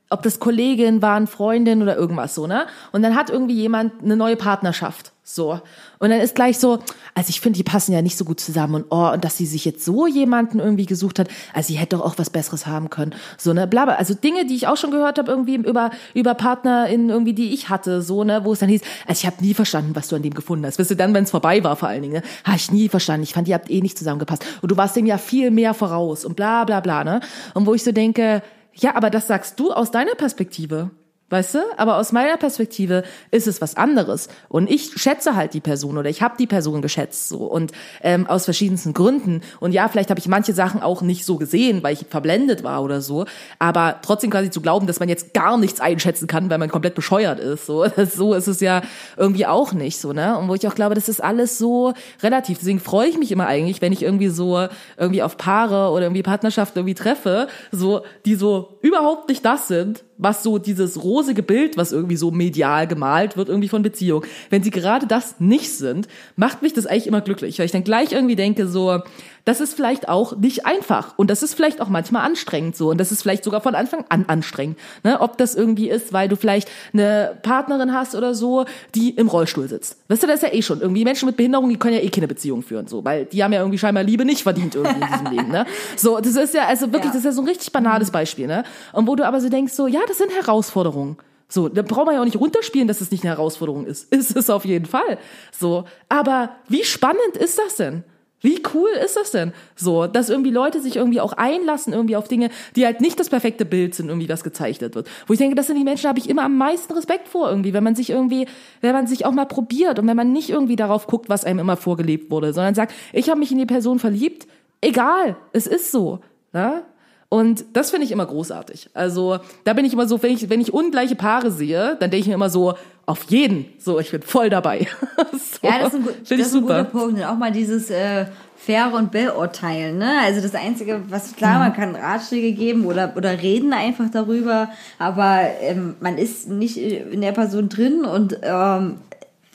ob das Kollegin waren, Freundin oder irgendwas so, ne? Und dann hat irgendwie jemand eine neue Partnerschaft, so. Und dann ist gleich so, also ich finde, die passen ja nicht so gut zusammen und oh, und dass sie sich jetzt so jemanden irgendwie gesucht hat, also sie hätte doch auch was Besseres haben können, so ne, bla bla. Also Dinge, die ich auch schon gehört habe irgendwie über über PartnerInnen irgendwie, die ich hatte, so ne, wo es dann hieß, also ich habe nie verstanden, was du an dem gefunden hast. Weißt du, dann, wenn es vorbei war vor allen Dingen, ne, habe ich nie verstanden. Ich fand, ihr habt eh nicht zusammengepasst und du warst dem ja viel mehr voraus und bla bla bla, ne? Und wo ich so denke, ja, aber das sagst du aus deiner Perspektive. Weißt du? Aber aus meiner Perspektive ist es was anderes. Und ich schätze halt die Person oder ich habe die Person geschätzt so. Und ähm, aus verschiedensten Gründen. Und ja, vielleicht habe ich manche Sachen auch nicht so gesehen, weil ich verblendet war oder so. Aber trotzdem quasi zu glauben, dass man jetzt gar nichts einschätzen kann, weil man komplett bescheuert ist. So, so ist es ja irgendwie auch nicht so, ne? Und wo ich auch glaube, das ist alles so relativ. Deswegen freue ich mich immer eigentlich, wenn ich irgendwie so irgendwie auf Paare oder irgendwie Partnerschaften irgendwie treffe, so, die so überhaupt nicht das sind, was so dieses rosige Bild, was irgendwie so medial gemalt wird, irgendwie von Beziehung. Wenn sie gerade das nicht sind, macht mich das eigentlich immer glücklich, weil ich dann gleich irgendwie denke, so, das ist vielleicht auch nicht einfach und das ist vielleicht auch manchmal anstrengend so und das ist vielleicht sogar von Anfang an anstrengend. Ne? Ob das irgendwie ist, weil du vielleicht eine Partnerin hast oder so, die im Rollstuhl sitzt. Weißt du, das ist ja eh schon. Irgendwie Menschen mit Behinderung, die können ja eh keine Beziehung führen, so, weil die haben ja irgendwie scheinbar Liebe nicht verdient irgendwie in diesem Leben. Ne? So, das ist ja also wirklich, Ja. das ist ja so ein richtig banales Beispiel. Ne? Und wo du aber so denkst, so, ja, das sind Herausforderungen. So, da braucht man ja auch nicht runterspielen, dass es nicht eine Herausforderung ist. Ist es auf jeden Fall. So, aber wie spannend ist das denn? Wie cool ist das denn? So, dass irgendwie Leute sich irgendwie auch einlassen irgendwie auf Dinge, die halt nicht das perfekte Bild sind, irgendwie was gezeichnet wird. Wo ich denke, das sind die Menschen, da habe ich immer am meisten Respekt vor irgendwie, wenn man sich irgendwie, wenn man sich auch mal probiert und wenn man nicht irgendwie darauf guckt, was einem immer vorgelebt wurde, sondern sagt, ich habe mich in die Person verliebt, egal, es ist so. Ja? Und das finde ich immer großartig. Also da bin ich immer so, wenn ich, wenn ich ungleiche Paare sehe, dann denke ich mir immer so, auf jeden, so, ich bin voll dabei. so, Ja, das ist ein, das ist ein guter. Punkt. Und auch mal dieses äh, Faire und Beurteilen. Ne? Also das Einzige, was klar, man kann Ratschläge geben oder, oder reden einfach darüber, aber ähm, man ist nicht in der Person drin und ähm,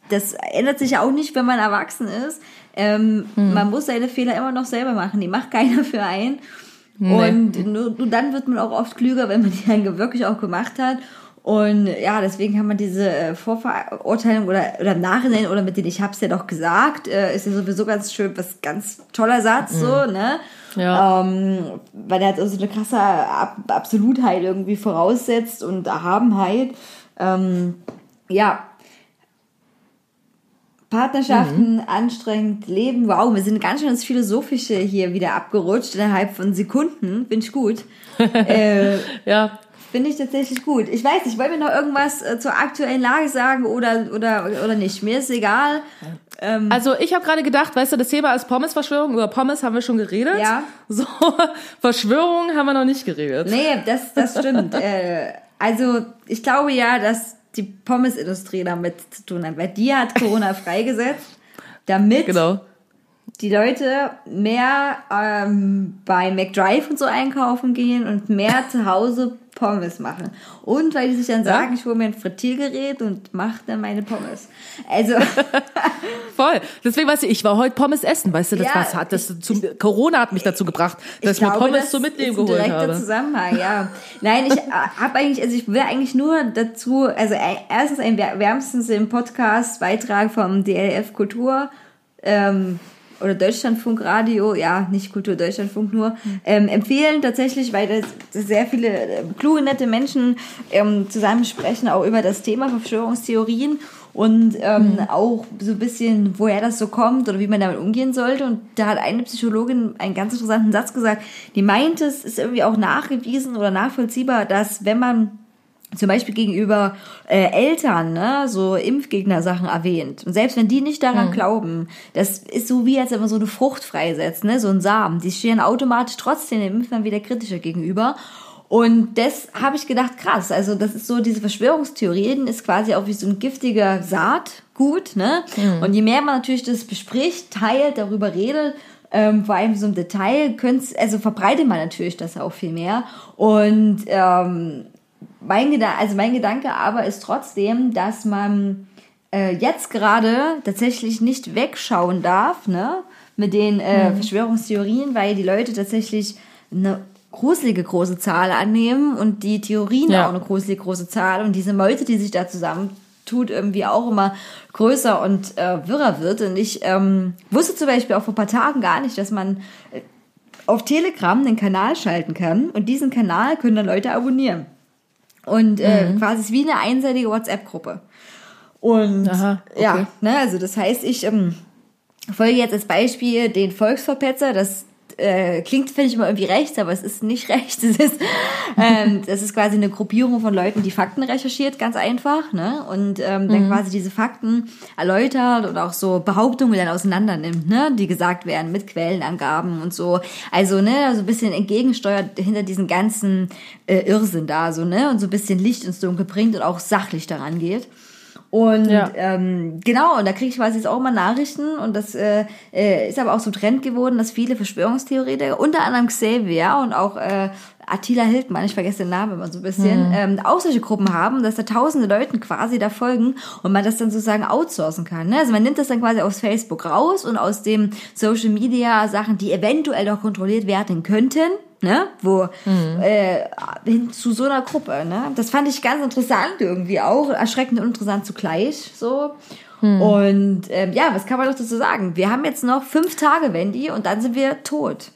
das ändert sich ja auch nicht, wenn man erwachsen ist. Ähm, Man muss seine Fehler immer noch selber machen. Die macht keiner für einen. Und nur, nur dann wird man auch oft klüger, wenn man die dann wirklich auch gemacht hat. Und ja, deswegen kann man diese äh, Vorverurteilung oder, oder im Nachhinein oder mit denen ich hab's ja doch gesagt, äh, ist ja sowieso ganz schön, was ganz toller Satz, so, ne? Ja. Ähm, weil der hat also eine krasse Ab Absolutheit irgendwie voraussetzt und Erhabenheit. Ähm, ja, Partnerschaften, anstrengend, Leben, wow, wir sind ganz schön ins Philosophische hier wieder abgerutscht innerhalb von Sekunden, finde ich gut. äh, Ja, finde ich tatsächlich gut. Ich weiß nicht, wollen wir noch irgendwas äh, zur aktuellen Lage sagen oder, oder, oder nicht? Mir ist egal. Ähm, Also ich habe gerade gedacht, weißt du, das Thema ist Pommes-Verschwörung. Über Pommes haben wir schon geredet. Ja. So, Verschwörung haben wir noch nicht geredet. nee, das, das stimmt. äh, also ich glaube ja, dass die Pommesindustrie damit zu tun hat, weil die hat Corona freigesetzt, damit Genau. die Leute mehr ähm, bei McDrive und so einkaufen gehen und mehr zu Hause Pommes machen. Und weil die sich dann sagen, ich hole mir ein Frittiergerät und mache dann meine Pommes. Also, Voll. Deswegen weißt du, ich war heute Pommes essen, weißt du, das Ja, was hat das zum, Corona hat mich dazu gebracht, dass ich, mir glaube, Pommes zum Mitnehmen geholt direkter habe. Zusammenhang, ja. Nein, ich habe eigentlich, also ich will eigentlich nur dazu, also äh, erstens ein wär- wärmstens im Podcast Beitrag vom DLF Kultur ähm, oder Deutschlandfunk Radio, ja, nicht Kultur Deutschlandfunk nur, ähm, empfehlen tatsächlich, weil das sehr viele äh, kluge, nette Menschen ähm, zusammensprechen, auch über das Thema Verschwörungstheorien und ähm, auch so ein bisschen, woher das so kommt oder wie man damit umgehen sollte. Und da hat eine Psychologin einen ganz interessanten Satz gesagt, die meinte, es ist irgendwie auch nachgewiesen oder nachvollziehbar, dass wenn man zum Beispiel gegenüber äh, Eltern, ne, so Impfgegner-Sachen erwähnt. Und selbst wenn die nicht daran glauben, das ist so wie, als wenn man so eine Frucht freisetzt, ne, so ein Samen. Die stehen automatisch trotzdem dem Impfern wieder kritischer gegenüber. Und das habe ich gedacht, krass. Also das ist so, diese Verschwörungstheorien ist quasi auch wie so ein giftiger Saatgut, ne? Und je mehr man natürlich das bespricht, teilt, darüber redet, ähm, vor allem so im Detail, könnt's, also verbreitet man natürlich das auch viel mehr. Und ähm, mein, Geda also mein Gedanke aber ist trotzdem, dass man äh, jetzt gerade tatsächlich nicht wegschauen darf, ne, mit den äh, Verschwörungstheorien, weil die Leute tatsächlich eine gruselige große Zahl annehmen und die Theorien Ja. auch eine gruselige große Zahl und diese Meute, die sich da zusammen tut, irgendwie auch immer größer und äh, wirrer wird. Und ich ähm, wusste zum Beispiel auch vor ein paar Tagen gar nicht, dass man äh, auf Telegram einen Kanal schalten kann und diesen Kanal können dann Leute abonnieren. Und äh, quasi ist wie eine einseitige WhatsApp-Gruppe. Und Aha, okay. ja, ne, also das heißt, ich ähm, folge jetzt als Beispiel den Volksverpetzer. Das äh, klingt, finde ich immer irgendwie rechts, aber es ist nicht rechts. Es ist, ähm, das ist quasi eine Gruppierung von Leuten, die Fakten recherchiert, ganz einfach, ne? Und ähm, dann quasi diese Fakten erläutert und auch so Behauptungen dann auseinander nimmt, ne? Die gesagt werden mit Quellenangaben und so. Also, ne, so ein bisschen entgegensteuert hinter diesen ganzen äh, Irrsinn da, so, ne? Und so ein bisschen Licht ins Dunkel bringt und auch sachlich daran geht. Und Ja. ähm, genau, und da kriege ich quasi jetzt auch immer Nachrichten und das äh, äh, ist aber auch so Trend geworden, dass viele Verschwörungstheoretiker, unter anderem Xavier und auch äh, Attila Hildmann, ich vergesse den Namen immer so ein bisschen, ähm, auch solche Gruppen haben, dass da tausende Leuten quasi da folgen und man das dann sozusagen outsourcen kann. Ne? Also man nimmt das dann quasi aus Facebook raus und aus dem Social Media Sachen, die eventuell doch kontrolliert werden könnten, ne, wo äh, hin zu so einer Gruppe, ne. Das fand ich ganz interessant irgendwie auch, erschreckend und interessant zugleich, so. Und ähm, ja, was kann man noch dazu sagen? Wir haben jetzt noch fünf Tage, Wendy, und dann sind wir tot.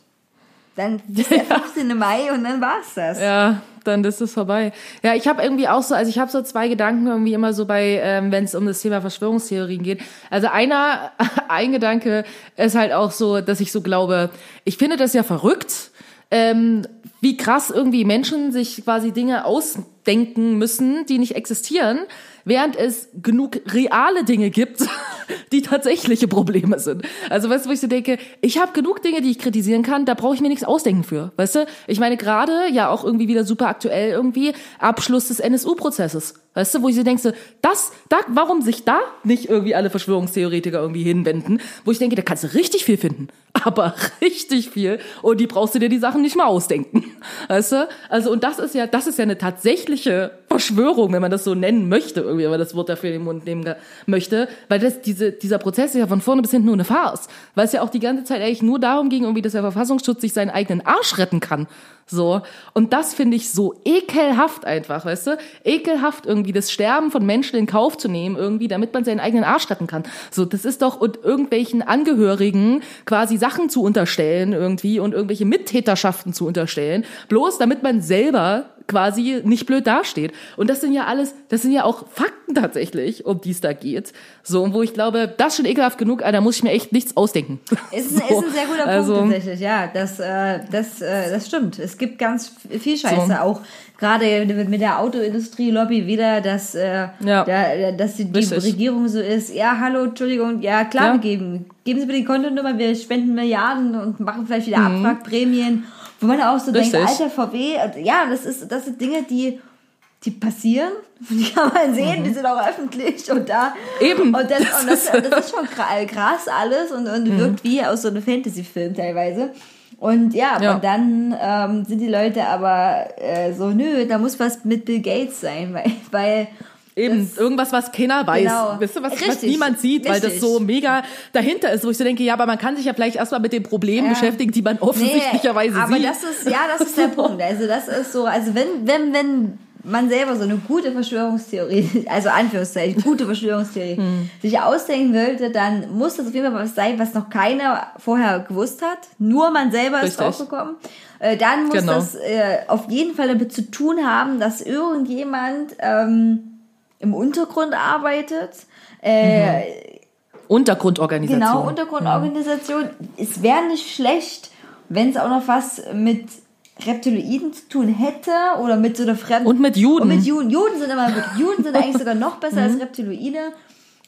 Dann ist der 15. Mai und dann war's das. Ja, dann ist es vorbei. Ja, ich habe irgendwie auch so, also ich habe so zwei Gedanken irgendwie immer so bei, ähm, wenn es um das Thema Verschwörungstheorien geht. Also einer, ein Gedanke ist halt auch so, dass ich so glaube, ich finde das ja verrückt, ähm, wie krass irgendwie Menschen sich quasi Dinge ausdenken müssen, die nicht existieren, während es genug reale Dinge gibt, die tatsächliche Probleme sind. Also weißt du, wo ich so denke, ich habe genug Dinge, die ich kritisieren kann, da brauche ich mir nichts ausdenken für. Weißt du? Ich meine gerade, ja auch irgendwie wieder super aktuell irgendwie, Abschluss des NSU-Prozesses. Weißt du, wo ich so denke, das, da, warum sich da nicht irgendwie alle Verschwörungstheoretiker irgendwie hinwenden? Wo ich denke, da kannst du richtig viel finden. Aber richtig viel. Und die brauchst du dir die Sachen nicht mal ausdenken. Weißt du? Also, und das ist ja, das ist ja eine tatsächliche Verschwörung, wenn man das so nennen möchte, irgendwie, wenn man das Wort dafür in den Mund nehmen möchte. Weil das, diese, dieser Prozess ist ja von vorne bis hinten nur eine Farce. Weil es ja auch die ganze Zeit eigentlich nur darum ging, irgendwie, dass der Verfassungsschutz sich seinen eigenen Arsch retten kann. So. Und das finde ich so ekelhaft einfach, weißt du? Ekelhaft irgendwie das Sterben von Menschen in Kauf zu nehmen, irgendwie, damit man seinen eigenen Arsch retten kann. So, das ist doch, und irgendwelchen Angehörigen quasi Sachen zu unterstellen irgendwie und irgendwelche Mittäterschaften zu unterstellen, bloß damit man selber quasi nicht blöd dasteht. Und das sind ja alles, das sind ja auch Fakten tatsächlich, um die es da geht. So, und wo ich glaube, das ist schon ekelhaft genug, da muss ich mir echt nichts ausdenken. Ist, ein, So, ist ein sehr guter also- Punkt tatsächlich, ja. Das, äh, das, äh, das stimmt. Es gibt ganz viel Scheiße, So. auch gerade mit der Autoindustrie-Lobby wieder, dass, äh, Ja. da, dass die, die. Regierung so ist, ja, hallo, Entschuldigung, ja, klar, Ja. wir geben, geben Sie mir die Kontonummer, wir spenden Milliarden und machen vielleicht wieder Mhm. Abwrackprämien, wo man auch so Richtig. denkt, alter VW, ja, das ist, das sind Dinge, die, die passieren, die kann man sehen, die sind auch öffentlich und da. Mhm. Eben. Und das, Das und das, ist- Mhm. das ist schon krass alles und, und wirkt wie aus so einem Fantasy-Film teilweise. Und ja, Ja. und dann ähm, sind die Leute aber äh, so, nö, da muss was mit Bill Gates sein, weil, weil Eben, irgendwas, was keiner weiß. Genau. Weißt du, was, was Richtig. niemand sieht, weil das so mega dahinter ist, wo ich so denke, ja, aber man kann sich ja vielleicht erstmal mit den Problemen Ja. beschäftigen, die man offensichtlicherweise aber sieht. das ist, ja, das ist der Punkt. Also das ist so, also wenn, wenn, wenn man selber so eine gute Verschwörungstheorie, also Anführungszeichen, gute Verschwörungstheorie, Hm. sich ausdenken wollte, dann muss das auf jeden Fall was sein, was noch keiner vorher gewusst hat. Nur man selber ist Richtig. draufgekommen. Äh, dann muss Genau. das äh, auf jeden Fall damit zu tun haben, dass irgendjemand ähm, im Untergrund arbeitet. Äh, Untergrundorganisation. Genau, Untergrundorganisation. Es wäre nicht schlecht, wenn es auch noch was mit Reptiloiden zu tun hätte oder mit so einer fremden. Und mit Juden. Und mit Juden. Juden sind immer gut. Juden sind eigentlich sogar noch besser Mhm. als Reptiloide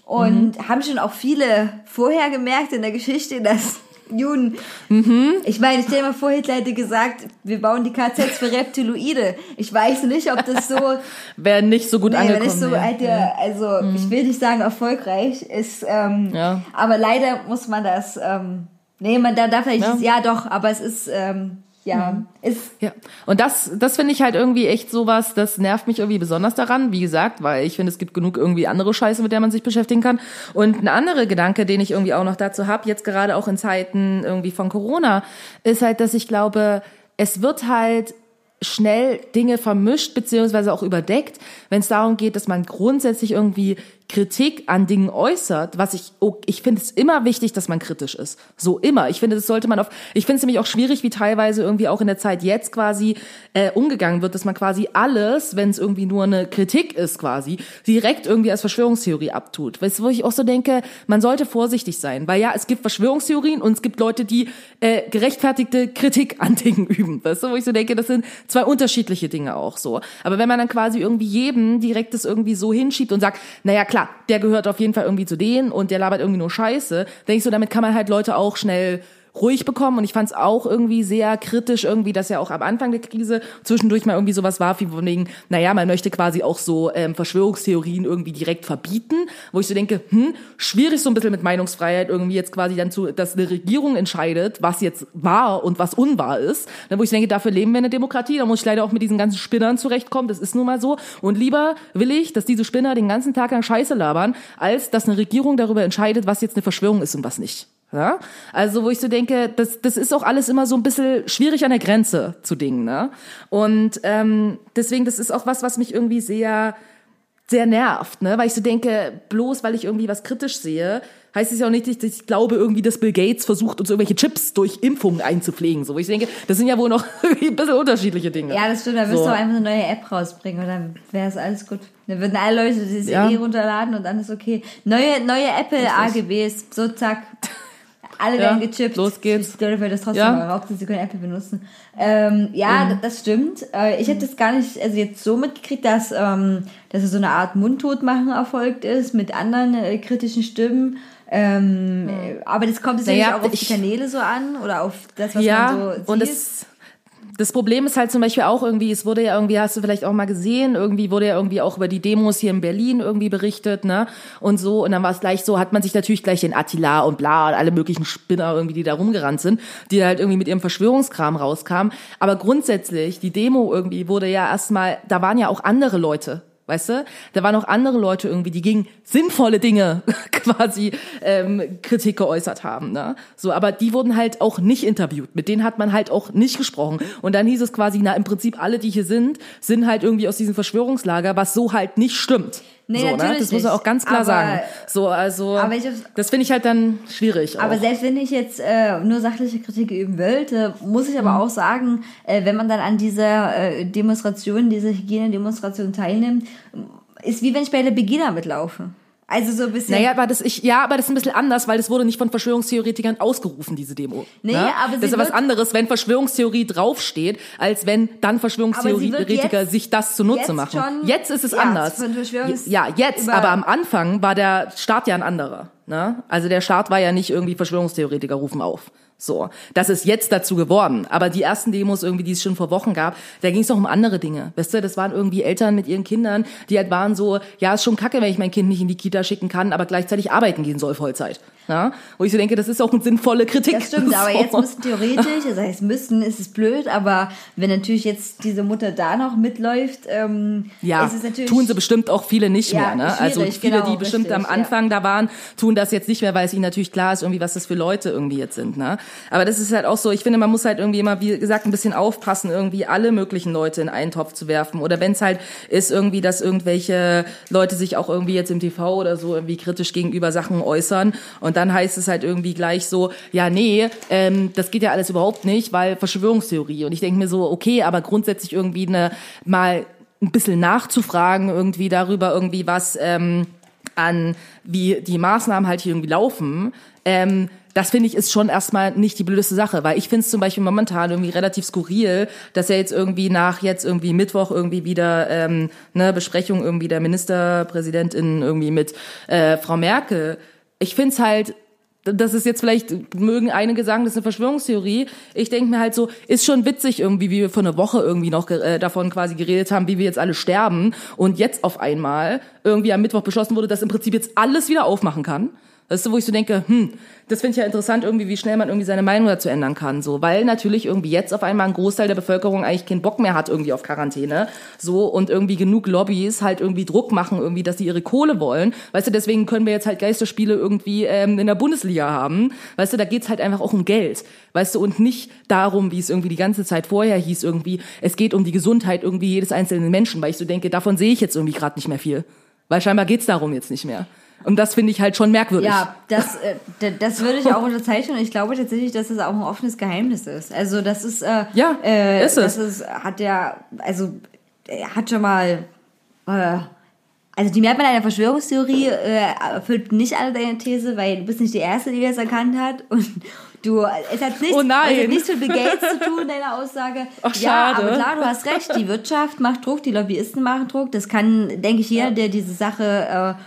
und haben schon auch viele vorher gemerkt in der Geschichte, dass Juden. Mhm. Ich meine, stell dir mal vor, Hitler hätte gesagt, wir bauen die KZs für Reptiloide. Ich weiß nicht, ob das so Wäre nicht so gut Nee, angekommen. es so ja. alte, also ich will nicht sagen erfolgreich ist, ähm, Ja. aber leider muss man das, ähm, nee, man da darf vielleicht, Ja. ja. doch, aber es ist, ähm, ja, ist, Ja, und das, das finde ich halt irgendwie echt sowas, das nervt mich irgendwie besonders daran, wie gesagt, weil ich finde, es gibt genug irgendwie andere Scheiße, mit der man sich beschäftigen kann. Und ein anderer Gedanke, den ich irgendwie auch noch dazu habe, jetzt gerade auch in Zeiten irgendwie von Corona, ist halt, dass ich glaube, es wird halt schnell Dinge vermischt beziehungsweise auch überdeckt, wenn es darum geht, dass man grundsätzlich irgendwie Kritik an Dingen äußert, was ich, oh, ich finde es immer wichtig, dass man kritisch ist. So immer. Ich finde, das sollte man auf, ich finde es nämlich auch schwierig, wie teilweise irgendwie auch in der Zeit jetzt quasi äh, umgegangen wird, dass man quasi alles, wenn es irgendwie nur eine Kritik ist quasi, direkt irgendwie als Verschwörungstheorie abtut. Weißt du, wo ich auch so denke, man sollte vorsichtig sein, weil ja, es gibt Verschwörungstheorien und es gibt Leute, die äh, gerechtfertigte Kritik an Dingen üben. Weißt du, wo ich so denke, das sind zwei unterschiedliche Dinge auch so. Aber wenn man dann quasi irgendwie jedem direkt das irgendwie so hinschiebt und sagt, naja klar, der gehört auf jeden Fall irgendwie zu denen und der labert irgendwie nur Scheiße, denke ich so, damit kann man halt Leute auch schnell ruhig bekommen und ich fand es auch irgendwie sehr kritisch irgendwie, dass ja auch am Anfang der Krise zwischendurch mal irgendwie sowas war, wie von wegen, naja, man möchte quasi auch so ähm, Verschwörungstheorien irgendwie direkt verbieten, wo ich so denke, hm, schwierig so ein bisschen mit Meinungsfreiheit irgendwie jetzt quasi dann zu, dass eine Regierung entscheidet, was jetzt wahr und was unwahr ist, dann wo ich denke, dafür leben wir in einer Demokratie, da muss ich leider auch mit diesen ganzen Spinnern zurechtkommen, das ist nun mal so und lieber will ich, dass diese Spinner den ganzen Tag lang Scheiße labern, als dass eine Regierung darüber entscheidet, was jetzt eine Verschwörung ist und was nicht. Ja? Also, wo ich so denke, das, das ist auch alles immer so ein bisschen schwierig an der Grenze zu Dingen. Ne? Und ähm, deswegen, das ist auch was, was mich irgendwie sehr, sehr nervt, ne? Weil ich so denke, bloß weil ich irgendwie was kritisch sehe, heißt es ja auch nicht, dass ich glaube irgendwie, dass Bill Gates versucht, uns irgendwelche Chips durch Impfungen einzupflegen. So, wo ich denke, das sind ja wohl noch ein bisschen unterschiedliche Dinge. ja, das stimmt, da wirst So. du auch einfach eine neue App rausbringen und dann wäre es alles gut. Dann würden alle Leute die CD Ja. runterladen und dann ist okay. Neue, neue Apple AGBs, so zack. Alle Ja, werden gechippt. los geht's. Die Leute werden das trotzdem Ja. mal Hauptsache sie können Apple benutzen. Ähm, ja, Mhm. das stimmt. Äh, ich hätte das gar nicht, also jetzt so mitgekriegt, dass, ähm, dass es so eine Art Mundtotmachen erfolgt ist mit anderen äh, kritischen Stimmen. Ähm, äh, aber das kommt sicherlich Naja, auch auf die Kanäle so an oder auf das, was ja, man so sieht. und das, das Problem ist halt zum Beispiel auch irgendwie, es wurde ja irgendwie, hast du vielleicht auch mal gesehen, irgendwie wurde ja irgendwie auch über die Demos hier in Berlin irgendwie berichtet, ne? Und so, und dann war es gleich so, hat man sich natürlich gleich den Attila und bla und alle möglichen Spinner irgendwie, die da rumgerannt sind, die halt irgendwie mit ihrem Verschwörungskram rauskamen. Aber grundsätzlich, die Demo irgendwie wurde ja erstmal, da waren ja auch andere Leute Weißt du? Da waren auch andere Leute irgendwie, die gegen sinnvolle Dinge quasi ähm, Kritik geäußert haben. Ne? So, aber die wurden halt auch nicht interviewt. Mit denen hat man halt auch nicht gesprochen. Und dann hieß es quasi, na im Prinzip alle, die hier sind, sind halt irgendwie aus diesem Verschwörungslager, was so halt nicht stimmt. Nee, so, ne? natürlich Das muss man nicht. auch ganz klar Aber- sagen. So, also Aber ich- das finde ich halt dann schwierig. Aber auch. selbst wenn ich jetzt äh, nur sachliche Kritik üben wollte, muss ich aber Mhm. auch sagen, äh, wenn man dann an dieser äh, Demonstration, dieser Hygienedemonstration teilnimmt, ist wie wenn ich bei der Begina mitlaufe. Also so ein bisschen. Naja, aber das ich ja, aber das ist ein bisschen anders, weil das wurde nicht von Verschwörungstheoretikern ausgerufen, diese Demo. Nee, ne? aber sie das ist ja was anderes, wenn Verschwörungstheorie draufsteht, als wenn dann Verschwörungstheoretiker sich das zunutze jetzt machen. schon- jetzt ist es ja, anders. ja, jetzt, aber am Anfang war der Start ja ein anderer. Ne? Also der Start war ja nicht irgendwie Verschwörungstheoretiker rufen auf. So, das ist jetzt dazu geworden. Aber die ersten Demos irgendwie, die es schon vor Wochen gab, da ging es doch um andere Dinge. Weißt du, das waren irgendwie Eltern mit ihren Kindern, die halt waren so, ja, ist schon kacke, wenn ich mein Kind nicht in die Kita schicken kann, aber gleichzeitig arbeiten gehen soll Vollzeit. Ja? Wo ich so denke, das ist auch eine sinnvolle Kritik. Das stimmt, aber jetzt müssen theoretisch, das heißt müssen, ist es blöd, aber wenn natürlich jetzt diese Mutter da noch mitläuft, ähm, Ja, ist es natürlich tun sie bestimmt auch viele nicht Ja, mehr. Ne? Also viele, genau, die bestimmt richtig, am ja. Anfang da waren, tun das jetzt nicht mehr, weil es ihnen natürlich klar ist, irgendwie, was das für Leute irgendwie jetzt sind. Ne? Aber das ist halt auch so, ich finde, man muss halt irgendwie immer, wie gesagt, ein bisschen aufpassen, irgendwie alle möglichen Leute in einen Topf zu werfen. Oder wenn es halt ist irgendwie, dass irgendwelche Leute sich auch irgendwie jetzt im TV oder so irgendwie kritisch gegenüber Sachen äußern und dann heißt es halt irgendwie gleich so, ja, nee, ähm, das geht ja alles überhaupt nicht, weil Verschwörungstheorie. Und ich denke mir so, okay, aber grundsätzlich irgendwie eine mal ein bisschen nachzufragen irgendwie darüber irgendwie was ähm, an wie die Maßnahmen halt hier irgendwie laufen, ähm, das finde ich ist schon erstmal nicht die blödeste Sache, weil ich finde es zum Beispiel momentan irgendwie relativ skurril, dass ja jetzt irgendwie nach jetzt irgendwie Mittwoch irgendwie wieder ähm, eine Besprechung irgendwie der Ministerpräsidentin irgendwie mit äh, Frau Merkel. Ich finde es halt das ist jetzt vielleicht, mögen einige sagen, das ist eine Verschwörungstheorie. Ich denke mir halt so, ist schon witzig irgendwie, wie wir vor einer Woche irgendwie noch äh, davon quasi geredet haben, wie wir jetzt alle sterben und jetzt auf einmal irgendwie am Mittwoch beschlossen wurde, dass im Prinzip jetzt alles wieder aufmachen kann. Ist so, wo ich so denke, hm, das finde ich ja interessant irgendwie, wie schnell man irgendwie seine Meinung dazu ändern kann, so, weil natürlich irgendwie jetzt auf einmal ein Großteil der Bevölkerung eigentlich keinen Bock mehr hat irgendwie auf Quarantäne, so. Und irgendwie genug Lobbys halt irgendwie Druck machen irgendwie, dass sie ihre Kohle wollen, weißt du, deswegen können wir jetzt halt Geisterspiele irgendwie ähm, in der Bundesliga haben, weißt du, da geht's halt einfach auch um Geld, weißt du, und nicht darum, wie es irgendwie die ganze Zeit vorher hieß irgendwie, es geht um die Gesundheit irgendwie jedes einzelnen Menschen, weil ich so denke, davon sehe ich jetzt irgendwie gerade nicht mehr viel, weil scheinbar geht's darum jetzt nicht mehr. Und das finde ich halt schon merkwürdig. Ja, das, äh, das würde ich auch unterzeichnen und ich glaube tatsächlich, dass es auch ein offenes Geheimnis ist. Also das ist, äh, Ja, äh, ist es. Das ist, hat ja, also er hat schon mal, äh, also die Mehrheit einer Verschwörungstheorie äh, erfüllt nicht alle deine These, weil du bist nicht die Erste, die das erkannt hat und du, es hat nichts, Oh nein. es hat nichts mit Bill Gates zu tun, deine Aussage. Ach, ja, schade. aber klar, du hast recht, die Wirtschaft macht Druck, die Lobbyisten machen Druck, das kann, denke ich, jeder, der diese Sache äh,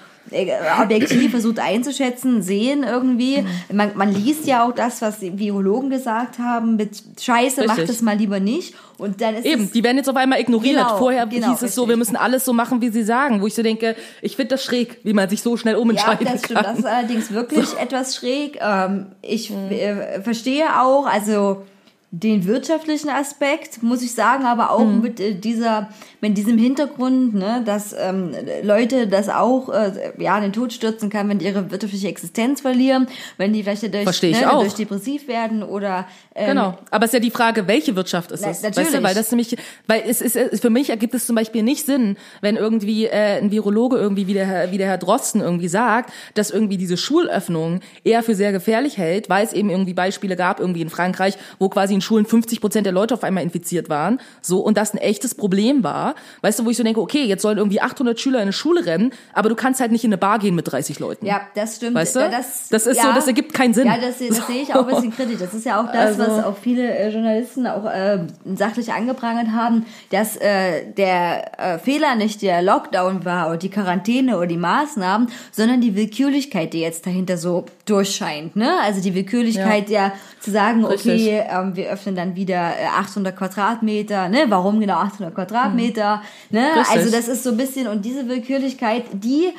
objektiv versucht einzuschätzen, sehen irgendwie. Mhm. Man, man liest ja auch das, was die Virologen gesagt haben, mit Scheiße, macht Richtig. das mal lieber nicht. Und dann ist Eben, es, die werden jetzt auf einmal ignoriert. Genau, Vorher genau, hieß es so, richtig. wir müssen alles so machen, wie sie sagen. Wo ich so denke, ich finde das schräg, wie man sich so schnell ja, umentscheiden das stimmt. Das kann. ist allerdings wirklich etwas schräg. Ähm, ich Mhm. äh, verstehe auch, also den wirtschaftlichen Aspekt, muss ich sagen, aber auch Mhm. mit äh, dieser, mit diesem Hintergrund, ne, dass ähm, Leute das auch äh, ja in den Tod stürzen kann, wenn die ihre wirtschaftliche Existenz verlieren, wenn die vielleicht dadurch, ne, dadurch depressiv werden oder ähm, Genau. Aber es ist ja die Frage, welche Wirtschaft ist Na, es? Weißt natürlich. du, weil das nämlich, weil es ist, für mich ergibt es zum Beispiel nicht Sinn, wenn irgendwie äh, ein Virologe irgendwie wie der, Herr, wie der Herr Drosten irgendwie sagt, dass irgendwie diese Schulöffnung eher für sehr gefährlich hält, weil es eben irgendwie Beispiele gab, irgendwie in Frankreich, wo quasi in Schulen 50 Prozent der Leute auf einmal infiziert waren, so, und das ein echtes Problem war. Weißt du, wo ich so denke, okay, jetzt sollen irgendwie 800 Schüler in eine Schule rennen, aber du kannst halt nicht in eine Bar gehen mit 30 Leuten. Ja, das stimmt. Weißt du? Ja, Das, Das ist so, ja. das ergibt keinen Sinn. Ja, das, das sehe ich auch ein bisschen kritisch. Das ist ja auch das, Also- was auch viele äh, Journalisten auch äh, sachlich angeprangert haben, dass äh, der äh, Fehler nicht der Lockdown war oder die Quarantäne oder die Maßnahmen, sondern die Willkürlichkeit, die jetzt dahinter so durchscheint. Ne? Also die Willkürlichkeit, ja, zu sagen, Richtig. okay, ähm, wir öffnen dann wieder äh, 800 Quadratmeter. Ne? Warum genau 800 Quadratmeter? Ne? Richtig. Also das ist so ein bisschen, und diese Willkürlichkeit, die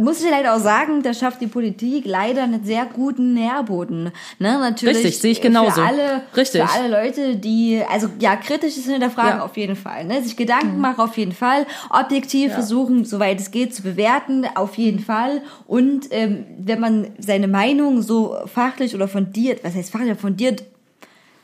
muss ich leider auch sagen, da schafft die Politik leider einen sehr guten Nährboden. Ne, natürlich. Richtig, sehe ich genauso. Für alle, Richtig. für alle Leute, die, also ja, kritisch ist hinterfragen Ja. Mhm. auf jeden Fall. Ne? Sich Gedanken machen auf jeden Fall. Objektiv versuchen, soweit es geht, zu bewerten auf jeden Fall. Und ähm, wenn man seine Meinung so fachlich oder fundiert, was heißt fachlich, fundiert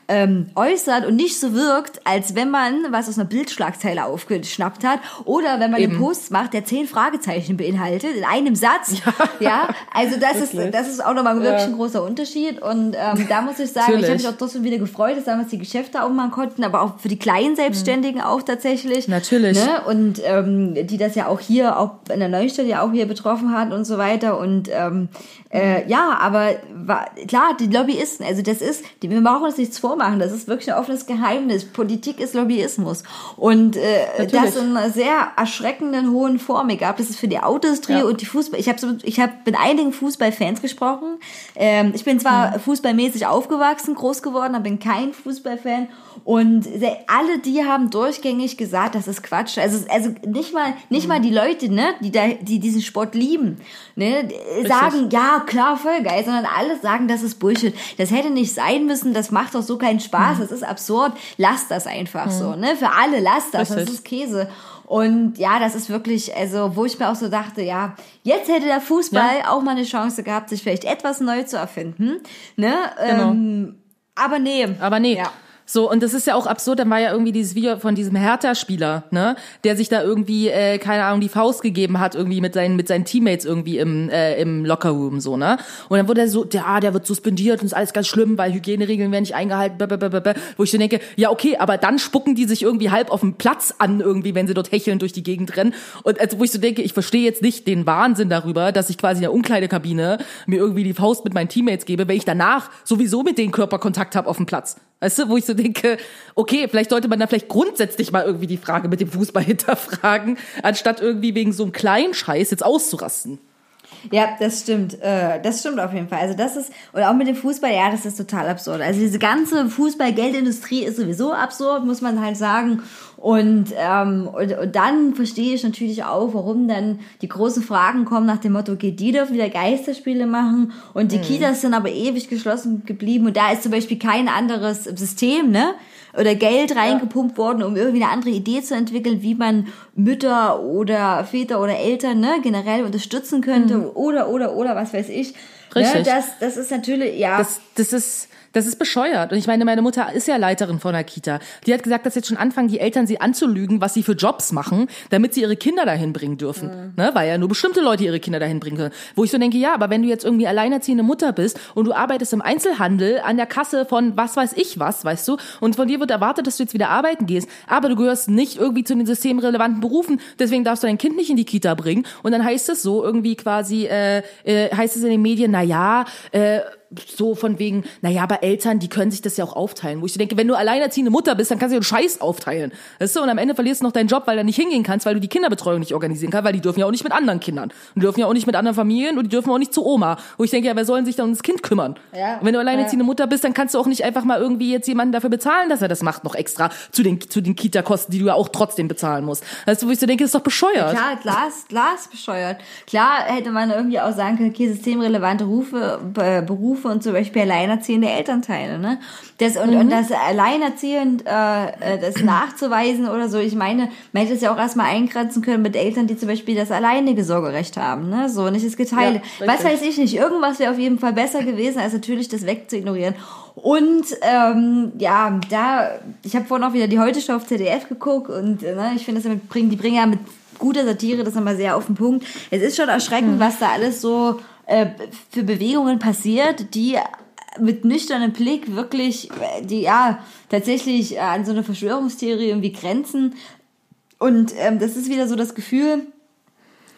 ähm, äußert und nicht so wirkt, als wenn man was aus einer Bildschlagzeile aufgeschnappt hat oder wenn man einen Post macht, der zehn Fragezeichen beinhaltet in einem Satz. Ja, also das ist das ist auch nochmal wirklich ein großer Unterschied und ähm, da muss ich sagen, ich habe mich auch trotzdem wieder gefreut, dass damals die Geschäfte aufmachen konnten, aber auch für die kleinen Selbstständigen auch tatsächlich. Natürlich. Ne? Und ähm, die das ja auch hier, auch in der Neustadt ja auch hier betroffen hat und so weiter. Und ähm, äh, ja, aber war, klar, die Lobbyisten, also das ist, die, wir brauchen uns nichts vormachen, das ist wirklich ein offenes Geheimnis. Politik ist Lobbyismus. Und äh, Natürlich. das in einer sehr erschreckenden hohen Form, ob das ist für die Autoindustrie Ja. und die Fußball. Ich habe ich habe mit einigen Fußballfans gesprochen. Ähm, ich bin zwar fußballmäßig aufgewachsen, groß geworden, aber bin kein Fußballfan. Und alle die haben durchgängig gesagt, das ist Quatsch. Also, also nicht mal, nicht mal die Leute, ne, die da, die diesen Sport lieben, ne, sagen, ja, klar, voll geil, sondern alle sagen, das ist Bullshit. Das hätte nicht sein müssen, das macht doch so keinen Spaß, das ist absurd. Lasst das einfach so, ne, für alle, lasst das, das Richtig. ist Käse. Und ja, das ist wirklich, also wo ich mir auch so dachte, ja, jetzt hätte der Fußball auch mal eine Chance gehabt, sich vielleicht etwas neu zu erfinden. Ne? Genau. Ähm, aber nee. Aber nee. Ja. So, und das ist ja auch absurd, dann war ja irgendwie dieses Video von diesem Hertha-Spieler, ne, der sich da irgendwie, äh, keine Ahnung, die Faust gegeben hat, irgendwie mit seinen, mit seinen Teammates irgendwie im, äh, im Lockerroom, so, ne. Und dann wurde er so, der, ah, der wird suspendiert und ist alles ganz schlimm, weil Hygieneregeln werden nicht eingehalten, blablabla. wo ich so denke, ja, okay, aber dann spucken die sich irgendwie halb auf dem Platz an, irgendwie, wenn sie dort hecheln durch die Gegend rennen. Und also, wo ich so denke, ich verstehe jetzt nicht den Wahnsinn darüber, dass ich quasi in der Umkleidekabine mir irgendwie die Faust mit meinen Teammates gebe, wenn ich danach sowieso mit denen Körperkontakt habe auf dem Platz. Weißt du, wo ich so denke, okay, vielleicht sollte man da vielleicht grundsätzlich mal irgendwie die Frage mit dem Fußball hinterfragen, anstatt irgendwie wegen so einem kleinen Scheiß jetzt auszurasten. Ja, das stimmt. Äh, das stimmt auf jeden Fall. Also das ist, und auch mit dem Fußball, ja, das ist total absurd. Also diese ganze Fußball-Geldindustrie ist sowieso absurd, muss man halt sagen. Und, ähm, und, und dann verstehe ich natürlich auch, warum dann die großen Fragen kommen nach dem Motto, okay, die dürfen wieder Geisterspiele machen und die Kitas sind aber ewig geschlossen geblieben und da ist zum Beispiel kein anderes System, ne? oder Geld reingepumpt worden, um irgendwie eine andere Idee zu entwickeln, wie man Mütter oder Väter oder Eltern ne, generell unterstützen könnte oder oder oder was weiß ich. Ne, Richtig. das, das ist natürlich, ja. Das, das ist, das ist bescheuert. Und ich meine, meine Mutter ist ja Leiterin von einer Kita. Die hat gesagt, dass jetzt schon anfangen, die Eltern sie anzulügen, was sie für Jobs machen, damit sie ihre Kinder dahin bringen dürfen. Ne? Weil ja nur bestimmte Leute ihre Kinder dahin bringen können. Wo ich so denke, ja, aber wenn du jetzt irgendwie alleinerziehende Mutter bist und du arbeitest im Einzelhandel an der Kasse von was weiß ich was, weißt du, und von dir wird erwartet, dass du jetzt wieder arbeiten gehst, aber du gehörst nicht irgendwie zu den systemrelevanten Berufen, deswegen darfst du dein Kind nicht in die Kita bringen. Und dann heißt es so irgendwie quasi, äh, äh, heißt es in den Medien, na ja, äh, so von wegen, naja, aber Eltern, die können sich das ja auch aufteilen. Wo ich so denke, wenn du alleinerziehende Mutter bist, dann kannst du ja einen Scheiß aufteilen. Weißt du? Und am Ende verlierst du noch deinen Job, weil du nicht hingehen kannst, weil du die Kinderbetreuung nicht organisieren kannst, weil die dürfen ja auch nicht mit anderen Kindern. Und die dürfen ja auch nicht mit anderen Familien und die dürfen auch nicht zu Oma. Wo ich denke, ja, wer sollen sich dann um das Kind kümmern? Ja. Und wenn du alleinerziehende Mutter bist, dann kannst du auch nicht einfach mal irgendwie jetzt jemanden dafür bezahlen, dass er das macht, noch extra zu den, zu den Kita-Kosten, die du ja auch trotzdem bezahlen musst. Weißt du, wo ich so denke, ist doch bescheuert. Klar, klar ist, klar ist bescheuert. Klar hätte man irgendwie auch sagen können, okay, systemrelevante Rufe, Be- Berufe und zum Beispiel alleinerziehende Elternteile, ne? Das, und, und das alleinerziehend, äh, äh, das nachzuweisen oder so, ich meine, man hätte es ja auch erstmal eingrenzen können mit Eltern, die zum Beispiel das alleinige Sorgerecht haben, ne? So, nicht das Geteilte. Ja, Was weiß ich nicht, irgendwas wäre auf jeden Fall besser gewesen, als natürlich das wegzuignorieren. Und ähm, ja, da, ich habe vorhin auch wieder die Heute-Show auf ZDF geguckt und äh, ne, ich finde, das bringen, die bringen ja mit guter Satire das nochmal sehr auf den Punkt. Es ist schon erschreckend, was da alles so äh, für Bewegungen passiert, die mit nüchternem Blick wirklich, äh, die ja tatsächlich äh, an so eine Verschwörungstheorie irgendwie grenzen. Und ähm, das ist wieder so das Gefühl,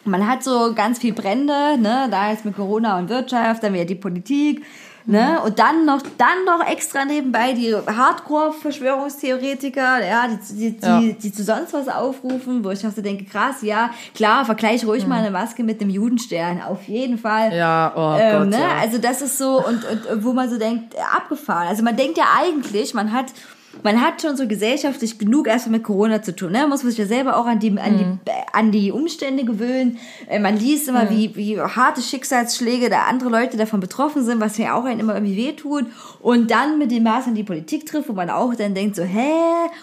man hat so ganz viel Brände, ne, da jetzt mit Corona und Wirtschaft, dann wieder die Politik, ne, und dann noch, dann noch extra nebenbei die Hardcore-Verschwörungstheoretiker, ja, die, die, die, Ja. die zu sonst was aufrufen, wo ich auch so denke, krass, ja, klar, vergleich ruhig mal eine Maske mit dem Judenstern, auf jeden Fall. Ja, oh Ähm, Gott, ne? ja. Also das ist so, und, und, wo man so denkt, abgefahren. Also man denkt ja eigentlich, man hat man hat schon so gesellschaftlich genug erstmal mit Corona zu tun. Ne? Man muss sich ja selber auch an die, an die, an die Umstände gewöhnen. Äh, Man liest immer, wie, wie harte Schicksalsschläge da andere Leute davon betroffen sind, was ja auch einen immer irgendwie wehtut. Und dann mit dem Maß an die Politik trifft, wo man auch dann denkt so, hä,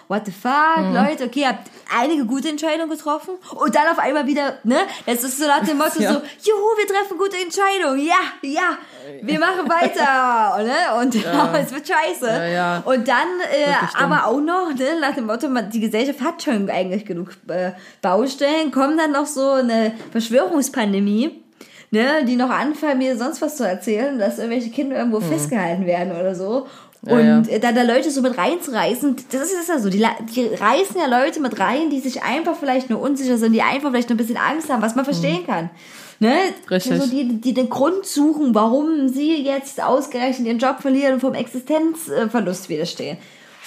what the fuck, Leute, okay, ihr habt einige gute Entscheidungen getroffen. Und dann auf einmal wieder, ne, das ist so nach dem Motto Ja. so, juhu, wir treffen gute Entscheidungen, ja, ja, wir machen weiter, ne? Und es wird scheiße. Ja, ja. Und dann, äh, Aber auch noch, ne, nach dem Motto, man, die Gesellschaft hat schon eigentlich genug äh, Baustellen, kommt dann noch so eine Verschwörungspandemie, ne, die noch anfangen, mir sonst was zu erzählen, dass irgendwelche Kinder irgendwo festgehalten werden oder so. Mhm. Ja, Und ja. äh, dann da Leute so mit reinzureißen, das ist, das ist ja so, die, die reißen ja Leute mit rein, die sich einfach vielleicht nur unsicher sind, die einfach vielleicht nur ein bisschen Angst haben, was man verstehen kann. Ne? Mhm. Richtig. So die, die den Grund suchen, warum sie jetzt ausgerechnet ihren Job verlieren und vom Existenzverlust widerstehen.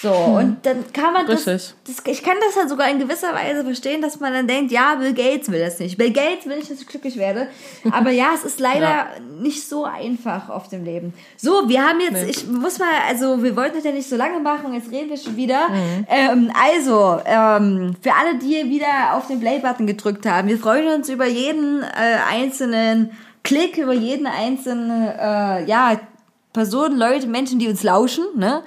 So, und dann kann man das, Hm. Das, ich kann das halt sogar in gewisser Weise verstehen, dass man dann denkt, ja, Bill Gates will das nicht. Bill Gates will nicht, dass ich glücklich werde. Aber ja, es ist leider Ja. nicht so einfach auf dem Leben. So, wir haben jetzt, ich muss mal, also wir wollten das ja nicht so lange machen, jetzt reden wir schon wieder. Mhm. Ähm, also, ähm, für alle, die wieder auf den Play-Button gedrückt haben, wir freuen uns über jeden äh, einzelnen Klick, über jeden einzelnen, äh, ja, Personen, Leute, Menschen, die uns lauschen, ne?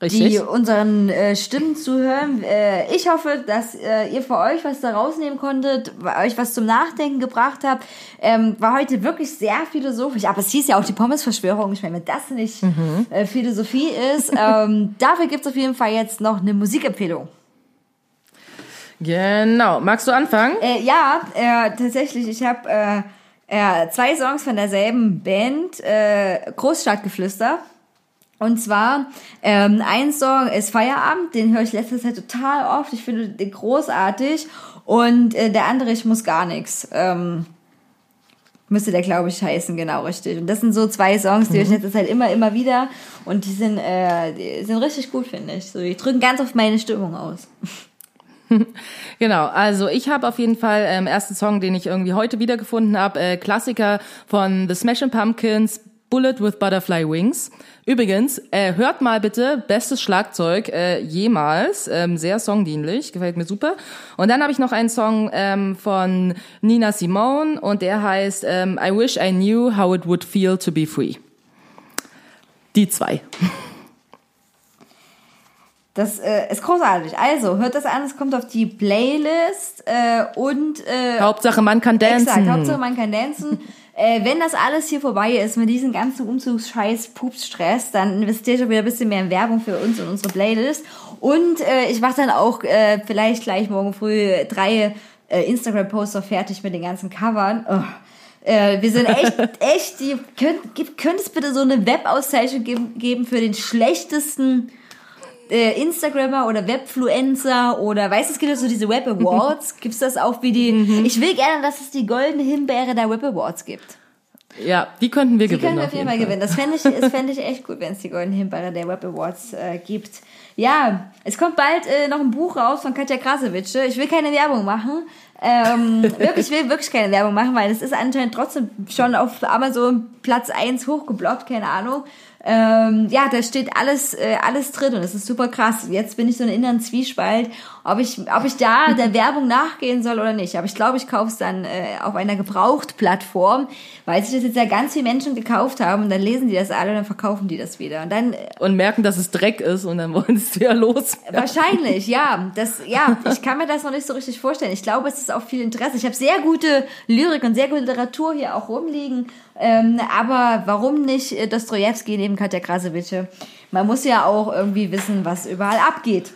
Richtig. die unseren äh, Stimmen zuhören. Äh, ich hoffe, dass äh, ihr für euch was da rausnehmen konntet, euch was zum Nachdenken gebracht habt. Ähm, war heute wirklich sehr philosophisch, aber es hieß ja auch die Pommes-Verschwörung. Ich meine, wenn das nicht äh, Philosophie ist, ähm, dafür gibt's auf jeden Fall jetzt noch eine Musikempfehlung. Genau. Magst du anfangen? Äh, ja, äh, tatsächlich, ich habe äh, äh, zwei Songs von derselben Band, äh, Großstadtgeflüster. Und zwar, ähm, ein Song ist Feierabend, den höre ich letzter Zeit total oft. Ich finde den großartig. Und äh, der andere, ich muss gar nichts. Ähm, müsste der, glaube ich, heißen, genau richtig. Und das sind so zwei Songs, die höre ich letzter Zeit immer, immer wieder. Und die sind, äh, die sind richtig gut, finde ich. So, die drücken ganz auf meine Stimmung aus. Genau, also ich habe auf jeden Fall ähm, ersten Song, den ich irgendwie heute wiedergefunden habe, äh, Klassiker von The Smashing Pumpkins, Bullet with Butterfly Wings. Übrigens, äh, hört mal bitte, bestes Schlagzeug äh, jemals, ähm, sehr songdienlich, gefällt mir super. Und dann habe ich noch einen Song ähm, von Nina Simone und der heißt ähm, I Wish I Knew How It Would Feel to Be Free. Die zwei. Das äh, ist großartig. Also, hört das an, es kommt auf die Playlist äh, und äh, Hauptsache man kann exakt, Hauptsache man kann dancen. Äh, wenn das alles hier vorbei ist mit diesem ganzen Umzugsscheiß, Pupsstress, dann investiere ich wieder ein bisschen mehr in Werbung für uns und unsere Playlist. Und äh, ich mache dann auch äh, vielleicht gleich morgen früh drei äh, Instagram-Poster fertig mit den ganzen Covern. Oh. Äh, wir sind echt, echt, die, könnt, es bitte so eine Webauszeichnung geben, geben für den schlechtesten äh, Instagrammer oder Webfluencer oder weißt du, es gibt ja so diese Web Awards. Gibt's das auch wie die? Mhm. Ich will gerne, dass es die goldene Himbeere der Web Awards gibt. Ja, die könnten wir Die gewinnen. können wir auf jeden Fall gewinnen. Das fände ich, das fände ich echt gut, wenn es die goldene Himbeere der Web Awards äh, gibt. Ja, es kommt bald äh, noch ein Buch raus von Katja Krasowitsch. Ich will keine Werbung machen. Ähm, wirklich, ich will wirklich keine Werbung machen, weil es ist anscheinend trotzdem schon auf Amazon Platz 1 hochgeblockt, keine Ahnung. Ähm, ja, da steht alles, äh, alles drin und das ist super krass. Jetzt bin ich so in einem inneren Zwiespalt, ob ich, ob ich da der Werbung nachgehen soll oder nicht. Aber ich glaube, ich kaufe es dann äh, auf einer Gebraucht-Plattform, weil sich das jetzt ja ganz viele Menschen gekauft haben und dann lesen die das alle und dann verkaufen die das wieder. Und dann äh, Und merken, dass es Dreck ist und dann wollen sie es wieder los. Wahrscheinlich, ja. Das, ja, ich kann mir das noch nicht so richtig vorstellen. Ich glaube, es ist auch viel Interesse. Ich habe sehr gute Lyrik und sehr gute Literatur hier auch rumliegen. Ähm, aber warum nicht äh, Dostoevsky neben Katja Krasowitsche? Man muss ja auch irgendwie wissen, was überall abgeht.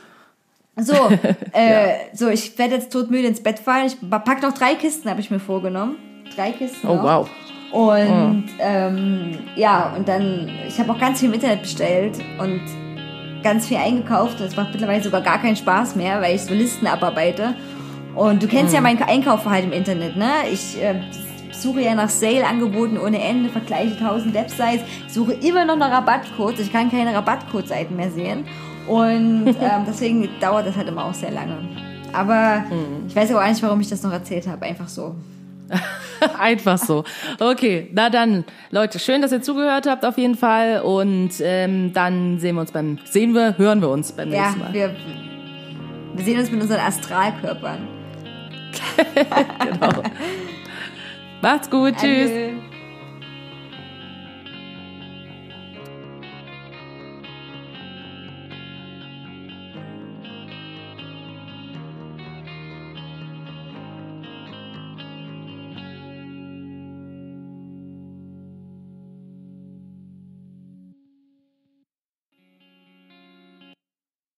So, äh, so, ich werde jetzt todmüde ins Bett fallen. Ich pack noch drei Kisten, habe ich mir vorgenommen. Drei Kisten. Oh, noch. wow. Und ähm, ja, und dann, ich habe auch ganz viel im Internet bestellt und ganz viel eingekauft. Und es macht mittlerweile sogar gar keinen Spaß mehr, weil ich so Listen abarbeite. Und du kennst ja Mhm. mein Einkaufverhalten im Internet, ne? Ich äh, suche ja nach Sale-Angeboten ohne Ende, vergleiche tausend Websites, suche immer noch nach Rabattcodes. Ich kann keine Rabattcodeseiten mehr sehen. Und ähm, deswegen dauert das halt immer auch sehr lange. Aber Mhm. ich weiß aber auch nicht, warum ich das noch erzählt habe. Einfach so. Einfach so. Okay, na dann, Leute, schön, dass ihr zugehört habt auf jeden Fall. Und ähm, dann sehen wir uns beim, sehen wir, hören wir uns beim Ja, nächsten Mal. wir, wir sehen uns mit unseren Astralkörpern. Macht's gut, tschüss. Adieu.